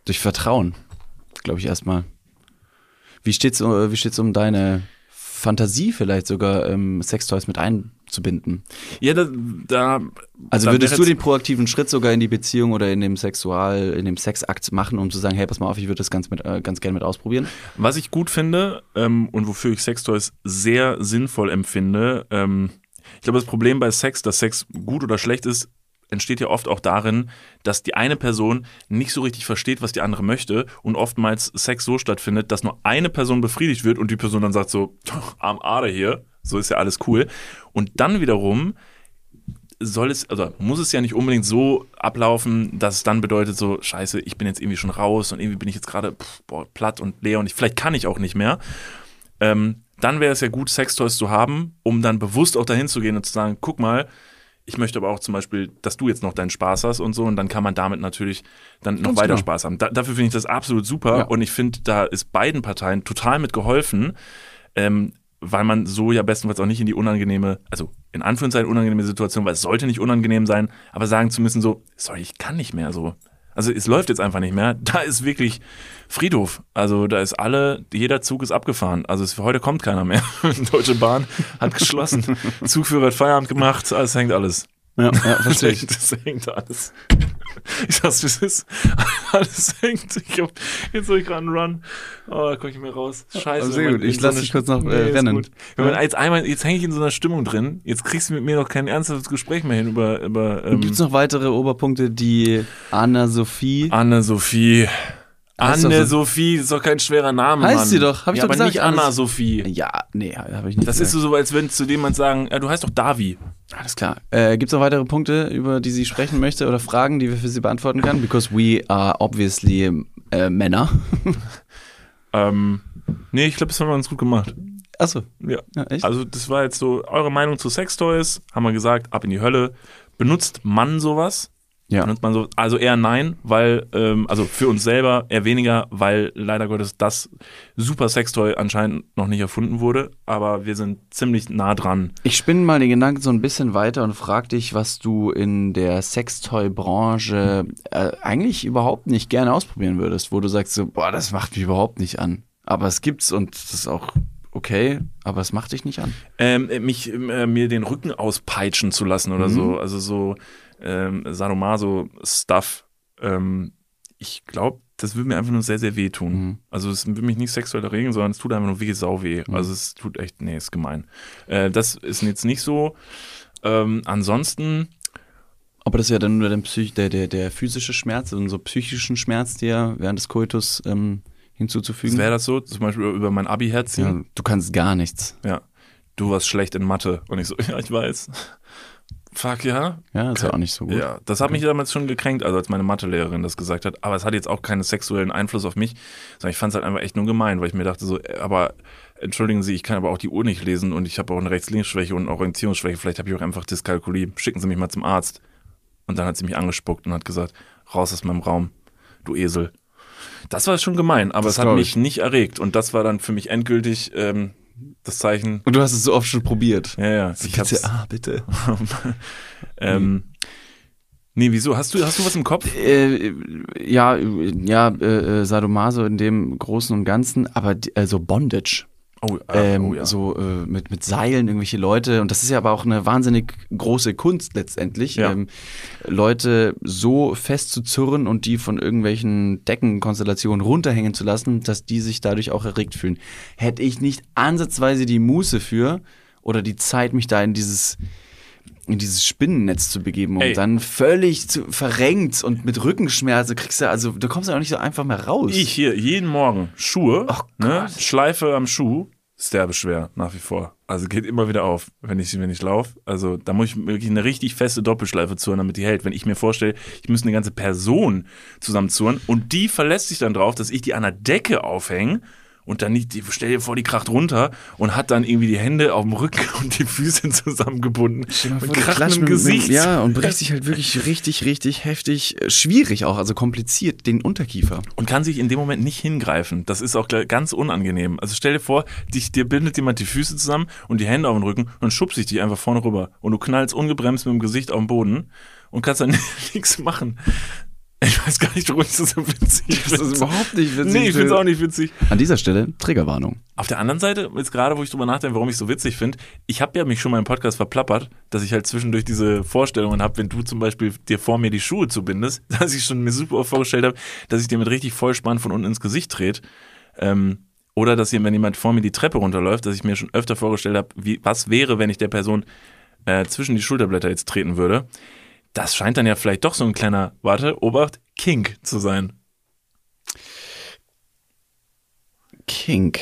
durch Vertrauen. Glaube ich erstmal. Wie steht's, äh, wie steht's um deine Fantasie vielleicht sogar, ähm, Sextoys mit einzubinden? Ja, da, da Also würdest du den proaktiven Schritt sogar in die Beziehung oder in dem Sexual, in dem Sexakt machen, um zu sagen, hey, pass mal auf, ich würde das ganz, mit, äh, ganz gerne mit ausprobieren? Was ich gut finde ähm, und wofür ich Sextoys sehr sinnvoll empfinde, ähm, ich glaube, das Problem bei Sex, dass Sex gut oder schlecht ist, entsteht ja oft auch darin, dass die eine Person nicht so richtig versteht, was die andere möchte und oftmals Sex so stattfindet, dass nur eine Person befriedigt wird und die Person dann sagt so, arm Ader hier, so ist ja alles cool. Und dann wiederum soll es, also muss es ja nicht unbedingt so ablaufen, dass es dann bedeutet, so, scheiße, ich bin jetzt irgendwie schon raus und irgendwie bin ich jetzt gerade platt und leer und ich, vielleicht kann ich auch nicht mehr. Ähm, dann wäre es ja gut, Sextoys zu haben, um dann bewusst auch dahin zu gehen und zu sagen, guck mal, ich möchte aber auch zum Beispiel, dass du jetzt noch deinen Spaß hast und so und dann kann man damit natürlich dann noch Ganz weiter genau. Spaß haben. Da, dafür finde ich das absolut super Ja. und ich finde, da ist beiden Parteien total mit geholfen, ähm, weil man so ja bestenfalls auch nicht in die unangenehme, also in Anführungszeichen unangenehme Situation, weil es sollte nicht unangenehm sein, aber sagen zu müssen so, sorry, ich kann nicht mehr so. Also es läuft jetzt einfach nicht mehr. Da ist wirklich Friedhof. Also da ist alle, jeder Zug ist abgefahren. Also es, heute kommt keiner mehr. Deutsche Bahn hat geschlossen. Zugführer hat Feierabend gemacht. Es hängt alles. Ja, ja verstehe ich. Das hängt alles. Ich sag's, wie es ist. Alles hängt. Ich hab, jetzt soll ich gerade einen Run. Oh, da komm ich mehr raus. Scheiße. sehr gut. Ich in so lass eine dich kurz noch, äh, ist rennen. Wenn man jetzt einmal, jetzt hänge ich in so einer Stimmung drin. Jetzt kriegst du mit mir noch kein ernsthaftes Gespräch mehr hin über, über ähm, Gibt es noch weitere Oberpunkte, die Anna-Sophie Anne-Sophie. Heißt doch so. Anne-Sophie ist doch kein schwerer Name, Heißt Mann. sie doch, hab ich ja, doch aber gesagt, nicht Anna-Sophie. Ja, nee, habe ich nicht Das ist gesagt. so, als wenn zu dem man sagen, ja, du heißt doch Davi. Alles klar. Äh, Gibt es noch weitere Punkte, über die sie sprechen möchte oder Fragen, die wir für sie beantworten können? Because we are obviously äh, Männer. Ähm, nee, ich glaube, das haben wir ganz gut gemacht. Achso. Ja. Ja, echt? Also, das war jetzt so eure Meinung zu Sextoys. Haben wir gesagt, ab in die Hölle. Benutzt man sowas? Ja. Benutzt man so, also eher nein, weil, ähm, also für uns selber eher weniger, weil leider Gottes das super Sextoy anscheinend noch nicht erfunden wurde, aber wir sind ziemlich nah dran. Ich spinne mal den Gedanken so ein bisschen weiter und frage dich, was du in der Sextoy-Branche äh, eigentlich überhaupt nicht gerne ausprobieren würdest, wo du sagst so, boah, das macht mich überhaupt nicht an. Aber es gibt's und das ist auch okay, aber es macht dich nicht an. Ähm, mich, äh, mir den Rücken auspeitschen zu lassen oder Mhm. so, also so ähm, Sadomaso-Stuff. Ähm, ich glaube, das würde mir einfach nur sehr, sehr weh tun. Mhm. Also es will mich nicht sexuell erregen, sondern es tut einfach nur weh, sau weh. Mhm. Also es tut echt, nee, ist gemein. Äh, das ist jetzt nicht so. Ähm, ansonsten, Aber das ist ja dann nur der, der, der, der physische Schmerz und so psychischen Schmerz, dir während des Koitus ähm, hinzuzufügen. wäre das so, zum Beispiel über mein Abi ja, du kannst gar nichts. Ja. Du warst schlecht in Mathe. Und ich so, ja, ich weiß. Fuck, ja. Ja, ist ja auch nicht so gut. Ja, das hat mich damals schon gekränkt, also als meine Mathelehrerin das gesagt hat. Aber es hat jetzt auch keinen sexuellen Einfluss auf mich, sondern ich fand es halt einfach echt nur gemein, weil ich mir dachte so, äh, aber entschuldigen Sie, ich kann aber auch die Uhr nicht lesen und ich habe auch eine Rechts-Links-Schwäche und eine Orientierungsschwäche. Vielleicht habe ich auch einfach Dyskalkulie. Schicken Sie mich mal zum Arzt. Und dann hat sie mich angespuckt und hat gesagt, raus aus meinem Raum, du Esel. Das war schon gemein, aber Das es hat mich ich. nicht erregt. Und das war dann für mich endgültig ähm, das Zeichen. Und du hast es so oft schon probiert. Ja, ja. Ich hab's, ah, bitte. ähm, nee, wieso? Hast du, hast du was im Kopf? Äh, ja, ja, äh, äh, Sadomaso in dem Großen und Ganzen, aber die- also Bondage. Oh, ah, ähm, oh ja. so äh, mit, mit Seilen irgendwelche Leute und das ist ja aber auch eine wahnsinnig große Kunst letztendlich, Ja. ähm, Leute so festzuzurren und die von irgendwelchen Deckenkonstellationen runterhängen zu lassen, dass die sich dadurch auch erregt fühlen. Hätte ich nicht ansatzweise die Muße für oder die Zeit, mich da in dieses in dieses Spinnennetz zu begeben und Ey. dann völlig zu, verrenkt und mit Rückenschmerzen kriegst du, also du kommst ja auch nicht so einfach mehr raus. Ich hier jeden Morgen Schuhe, Oh ne. Schleife am Schuh, sterbeschwer nach wie vor. Also geht immer wieder auf, wenn ich wenn ich laufe. Also da muss ich wirklich eine richtig feste Doppelschleife zuhören, damit die hält. Wenn ich mir vorstelle, ich müsste eine ganze Person zusammenzuhören und die verlässt sich dann drauf, dass ich die an der Decke aufhänge. Und dann nicht, die, stell dir vor, die kracht runter und hat dann irgendwie die Hände auf dem Rücken und die Füße zusammengebunden. Und vor, du kracht im mit- Gesicht. Ja, und bricht sich halt wirklich richtig, richtig heftig, äh, schwierig auch, also kompliziert, den Unterkiefer. und kann sich in dem Moment nicht hingreifen. Das ist auch ganz unangenehm. Also stell dir vor, dich, dir bindet jemand die Füße zusammen und die Hände auf den Rücken und schubst sich dich einfach vorne rüber. Und du knallst ungebremst mit dem Gesicht auf den Boden und kannst dann nichts machen. Ich weiß gar nicht, warum ich das so witzig finde. überhaupt nicht witzig. Nee, ich finde es auch nicht witzig. An dieser Stelle Triggerwarnung. Auf der anderen Seite, jetzt gerade, wo ich drüber nachdenke, warum ich so witzig finde, ich habe ja mich schon mal im Podcast verplappert, dass ich halt zwischendurch diese Vorstellungen habe, wenn du zum Beispiel dir vor mir die Schuhe zubindest, dass ich schon mir super oft vorgestellt habe, dass ich dir mit richtig Vollspann von unten ins Gesicht trete. Ähm, oder dass hier, wenn jemand vor mir die Treppe runterläuft, dass ich mir schon öfter vorgestellt habe, was wäre, wenn ich der Person äh, zwischen die Schulterblätter jetzt treten würde. Das scheint dann ja vielleicht doch so ein kleiner, warte, Obacht, Kink zu sein. Kink.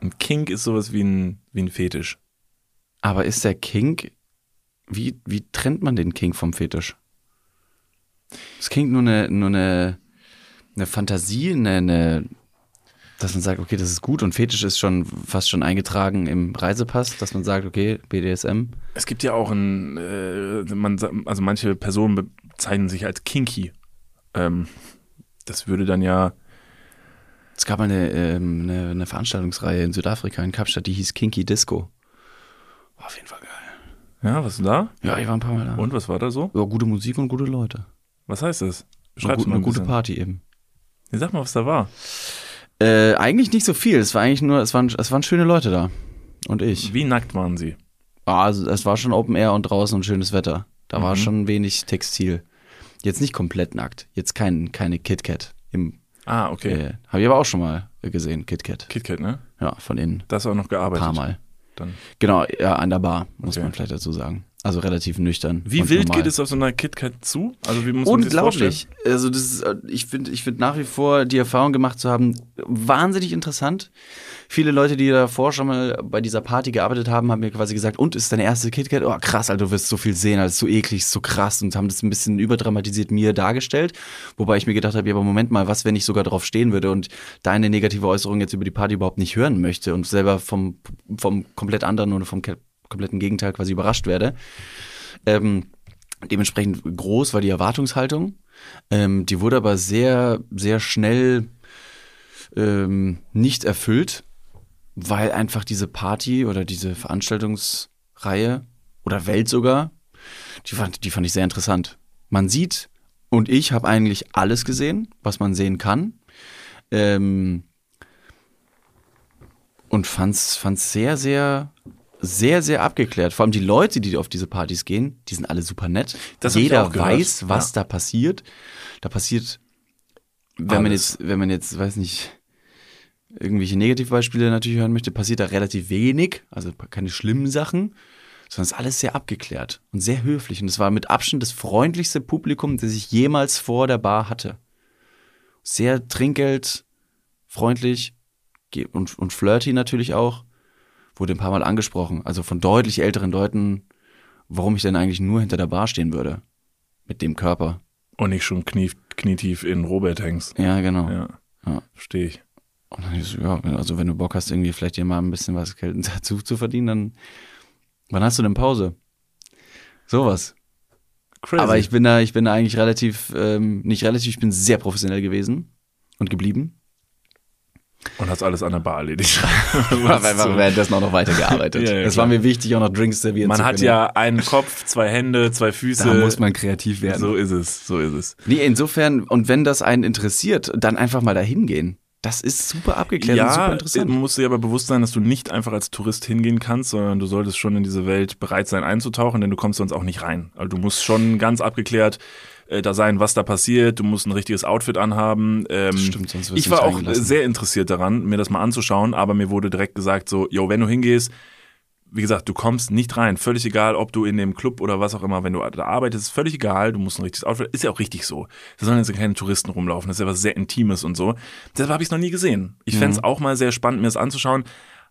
Und Kink ist sowas wie ein, wie ein Fetisch. Aber ist der Kink, wie, wie trennt man den Kink vom Fetisch? Ist Kink nur eine, nur eine, eine Fantasie, eine, eine, dass man sagt, okay, das ist gut und Fetisch ist schon fast schon eingetragen im Reisepass, dass man sagt, okay, BDSM. Es gibt ja auch ein, äh, man, also manche Personen bezeichnen sich als kinky. Ähm, das würde dann ja, Es gab mal eine, ähm, eine, eine Veranstaltungsreihe in Südafrika, in Kapstadt, die hieß Kinky Disco. War auf jeden Fall geil. ja, was denn da? Ja, ich war ein paar Mal da. Und was war da so? Ja, gute Musik und gute Leute. Was heißt das? Eine, Beschreib's gu- mal eine ein gute. Party eben. Nee, sag mal, was da war. Äh, eigentlich nicht so viel. Es war eigentlich nur, es waren, es waren schöne Leute da. Und ich. Wie nackt waren sie? Ah, also es war schon Open Air und draußen und schönes Wetter. Da war Mhm. schon wenig Textil. Jetzt nicht komplett nackt. Jetzt kein, keine KitKat. Im, Ah, okay. äh, Habe ich aber auch schon mal gesehen, KitKat. KitKat, ne? Ja, von innen. Das auch noch Ein gearbeitet. paar Mal. Dann. Genau, ja, an der Bar, muss Okay. man vielleicht dazu sagen. Also relativ nüchtern. Wie wild normal. geht es auf so einer KitKat zu? Also wie muss man das? Unglaublich. Also das ist, äh, ich finde, ich finde nach wie vor die Erfahrung gemacht zu haben, wahnsinnig interessant. Viele Leute, die davor schon mal bei dieser Party gearbeitet haben, haben mir quasi gesagt, und ist deine erste KitKat? Oh krass, Alter, du wirst so viel sehen, alles so eklig, so krass und haben das ein bisschen überdramatisiert mir dargestellt. Wobei ich mir gedacht habe, ja, aber Moment mal, was, wenn ich sogar drauf stehen würde und deine negative Äußerung jetzt über die Party überhaupt nicht hören möchte und selber vom, vom komplett anderen oder vom kompletten Gegenteil quasi überrascht werde. Ähm, Dementsprechend groß war die Erwartungshaltung. Ähm, die wurde aber sehr, sehr schnell ähm, nicht erfüllt, weil einfach diese Party oder diese Veranstaltungsreihe oder Welt sogar, die fand, die fand ich sehr interessant. Man sieht und ich habe eigentlich alles gesehen, was man sehen kann. Ähm, und fand's, fand's sehr, sehr, sehr, sehr abgeklärt. Vor allem die Leute, die auf diese Partys gehen, die sind alle super nett. Das Jeder weiß, was Ja. da passiert. Da passiert, wenn man Alles. jetzt, wenn man jetzt, weiß nicht, irgendwelche Negativbeispiele natürlich hören möchte, passiert da relativ wenig, also keine schlimmen Sachen, sondern es ist alles sehr abgeklärt und sehr höflich. Und es war mit Abstand das freundlichste Publikum, das ich jemals vor der Bar hatte. Sehr trinkgeld, freundlich und, und flirty natürlich auch. Wurde ein paar Mal angesprochen, also von deutlich älteren Leuten, warum ich denn eigentlich nur hinter der Bar stehen würde. Mit dem Körper. Und nicht schon knie, knietief in Robert hängst. Ja, genau. Ja, Ja. verstehe ich. Und dann ist, ja, also wenn du Bock hast, irgendwie vielleicht dir mal ein bisschen was Geld dazu zu verdienen, dann wann hast du denn Pause? Sowas. Crazy. Aber ich bin da, ich bin da eigentlich relativ, ähm, nicht relativ, ich bin sehr professionell gewesen und geblieben. Und hast alles an der Bar erledigt. Hab einfach währenddessen auch noch weitergearbeitet. Ja, ja, es klar. war mir wichtig, auch noch Drinks servieren Man zu hat können. ja einen Kopf, zwei Hände, zwei Füße. da muss man kreativ werden. so ist es, so ist es. Nee, insofern, und wenn das einen interessiert, dann einfach mal dahin gehen. Das ist super abgeklärt und super Ja, interessant. man muss dir aber bewusst sein, dass du nicht einfach als Tourist hingehen kannst, sondern du solltest schon in diese Welt bereit sein einzutauchen, denn du kommst sonst auch nicht rein. Also du musst schon ganz abgeklärt äh, da sein, was da passiert. Du musst ein richtiges Outfit anhaben. Ähm, stimmt, sonst ich war auch sehr interessiert daran, mir das mal anzuschauen, aber mir wurde direkt gesagt so, yo, wenn du hingehst, wie gesagt, du kommst nicht rein. Völlig egal, ob du in dem Club oder was auch immer, wenn du da arbeitest, völlig egal. Du musst ein richtiges Outfit. Ist ja auch richtig so. Da sollen jetzt keine Touristen rumlaufen. Das ist ja was sehr Intimes und so. Deshalb habe ich es noch nie gesehen. Ich fänd's fände es auch mal sehr spannend, mir das anzuschauen.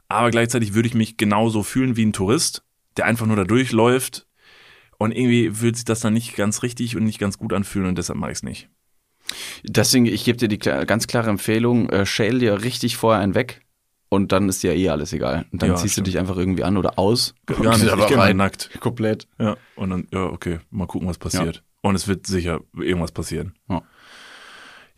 Aber gleichzeitig würde ich mich genauso fühlen wie ein Tourist, der einfach nur da durchläuft. Und irgendwie würde sich das dann nicht ganz richtig und nicht ganz gut anfühlen und deshalb mache ich es nicht. Deswegen, ich gebe dir die ganz klare Empfehlung, äh, schäl dir richtig vorher einen weg und dann ist dir eh alles egal. Und dann Ja, ziehst stimmt. du dich einfach irgendwie an oder aus. Gar Und nicht. mal rein. nackt. Komplett. Ja. Und dann, ja, okay, mal gucken, was passiert. Und es wird sicher irgendwas passieren. Ja.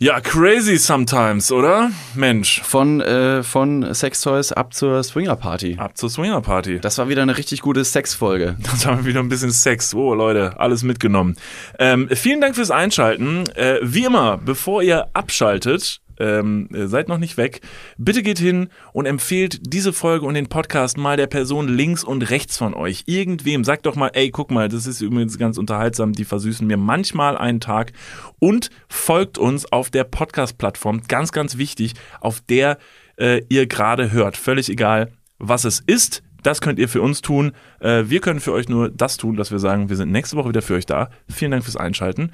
Ja, crazy sometimes, oder? Mensch. Von, äh, von Sextoys ab zur Swingerparty. Ab zur Swingerparty. Das war wieder eine richtig gute Sexfolge. Haben wir wieder ein bisschen Sex. Oh, Leute, alles mitgenommen. Ähm, vielen Dank fürs Einschalten. Äh, wie immer, bevor ihr abschaltet, ähm, äh, seid noch nicht weg. Bitte geht hin und empfehlt diese Folge und den Podcast mal der Person links und rechts von euch. Irgendwem. Sagt doch mal, ey, guck mal, das ist übrigens ganz unterhaltsam. Die versüßen mir manchmal einen Tag. Und folgt uns auf der Podcast-Plattform. Ganz, ganz wichtig, auf der äh, ihr gerade hört. Völlig egal, was es ist. Das könnt ihr für uns tun. Äh, wir können für euch nur das tun, dass wir sagen, wir sind nächste Woche wieder für euch da. Vielen Dank fürs Einschalten.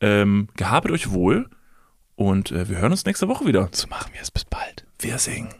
Ähm, gehabet euch wohl und äh, wir hören uns nächste Woche wieder. So machen wir es. Bis bald. Wir singen.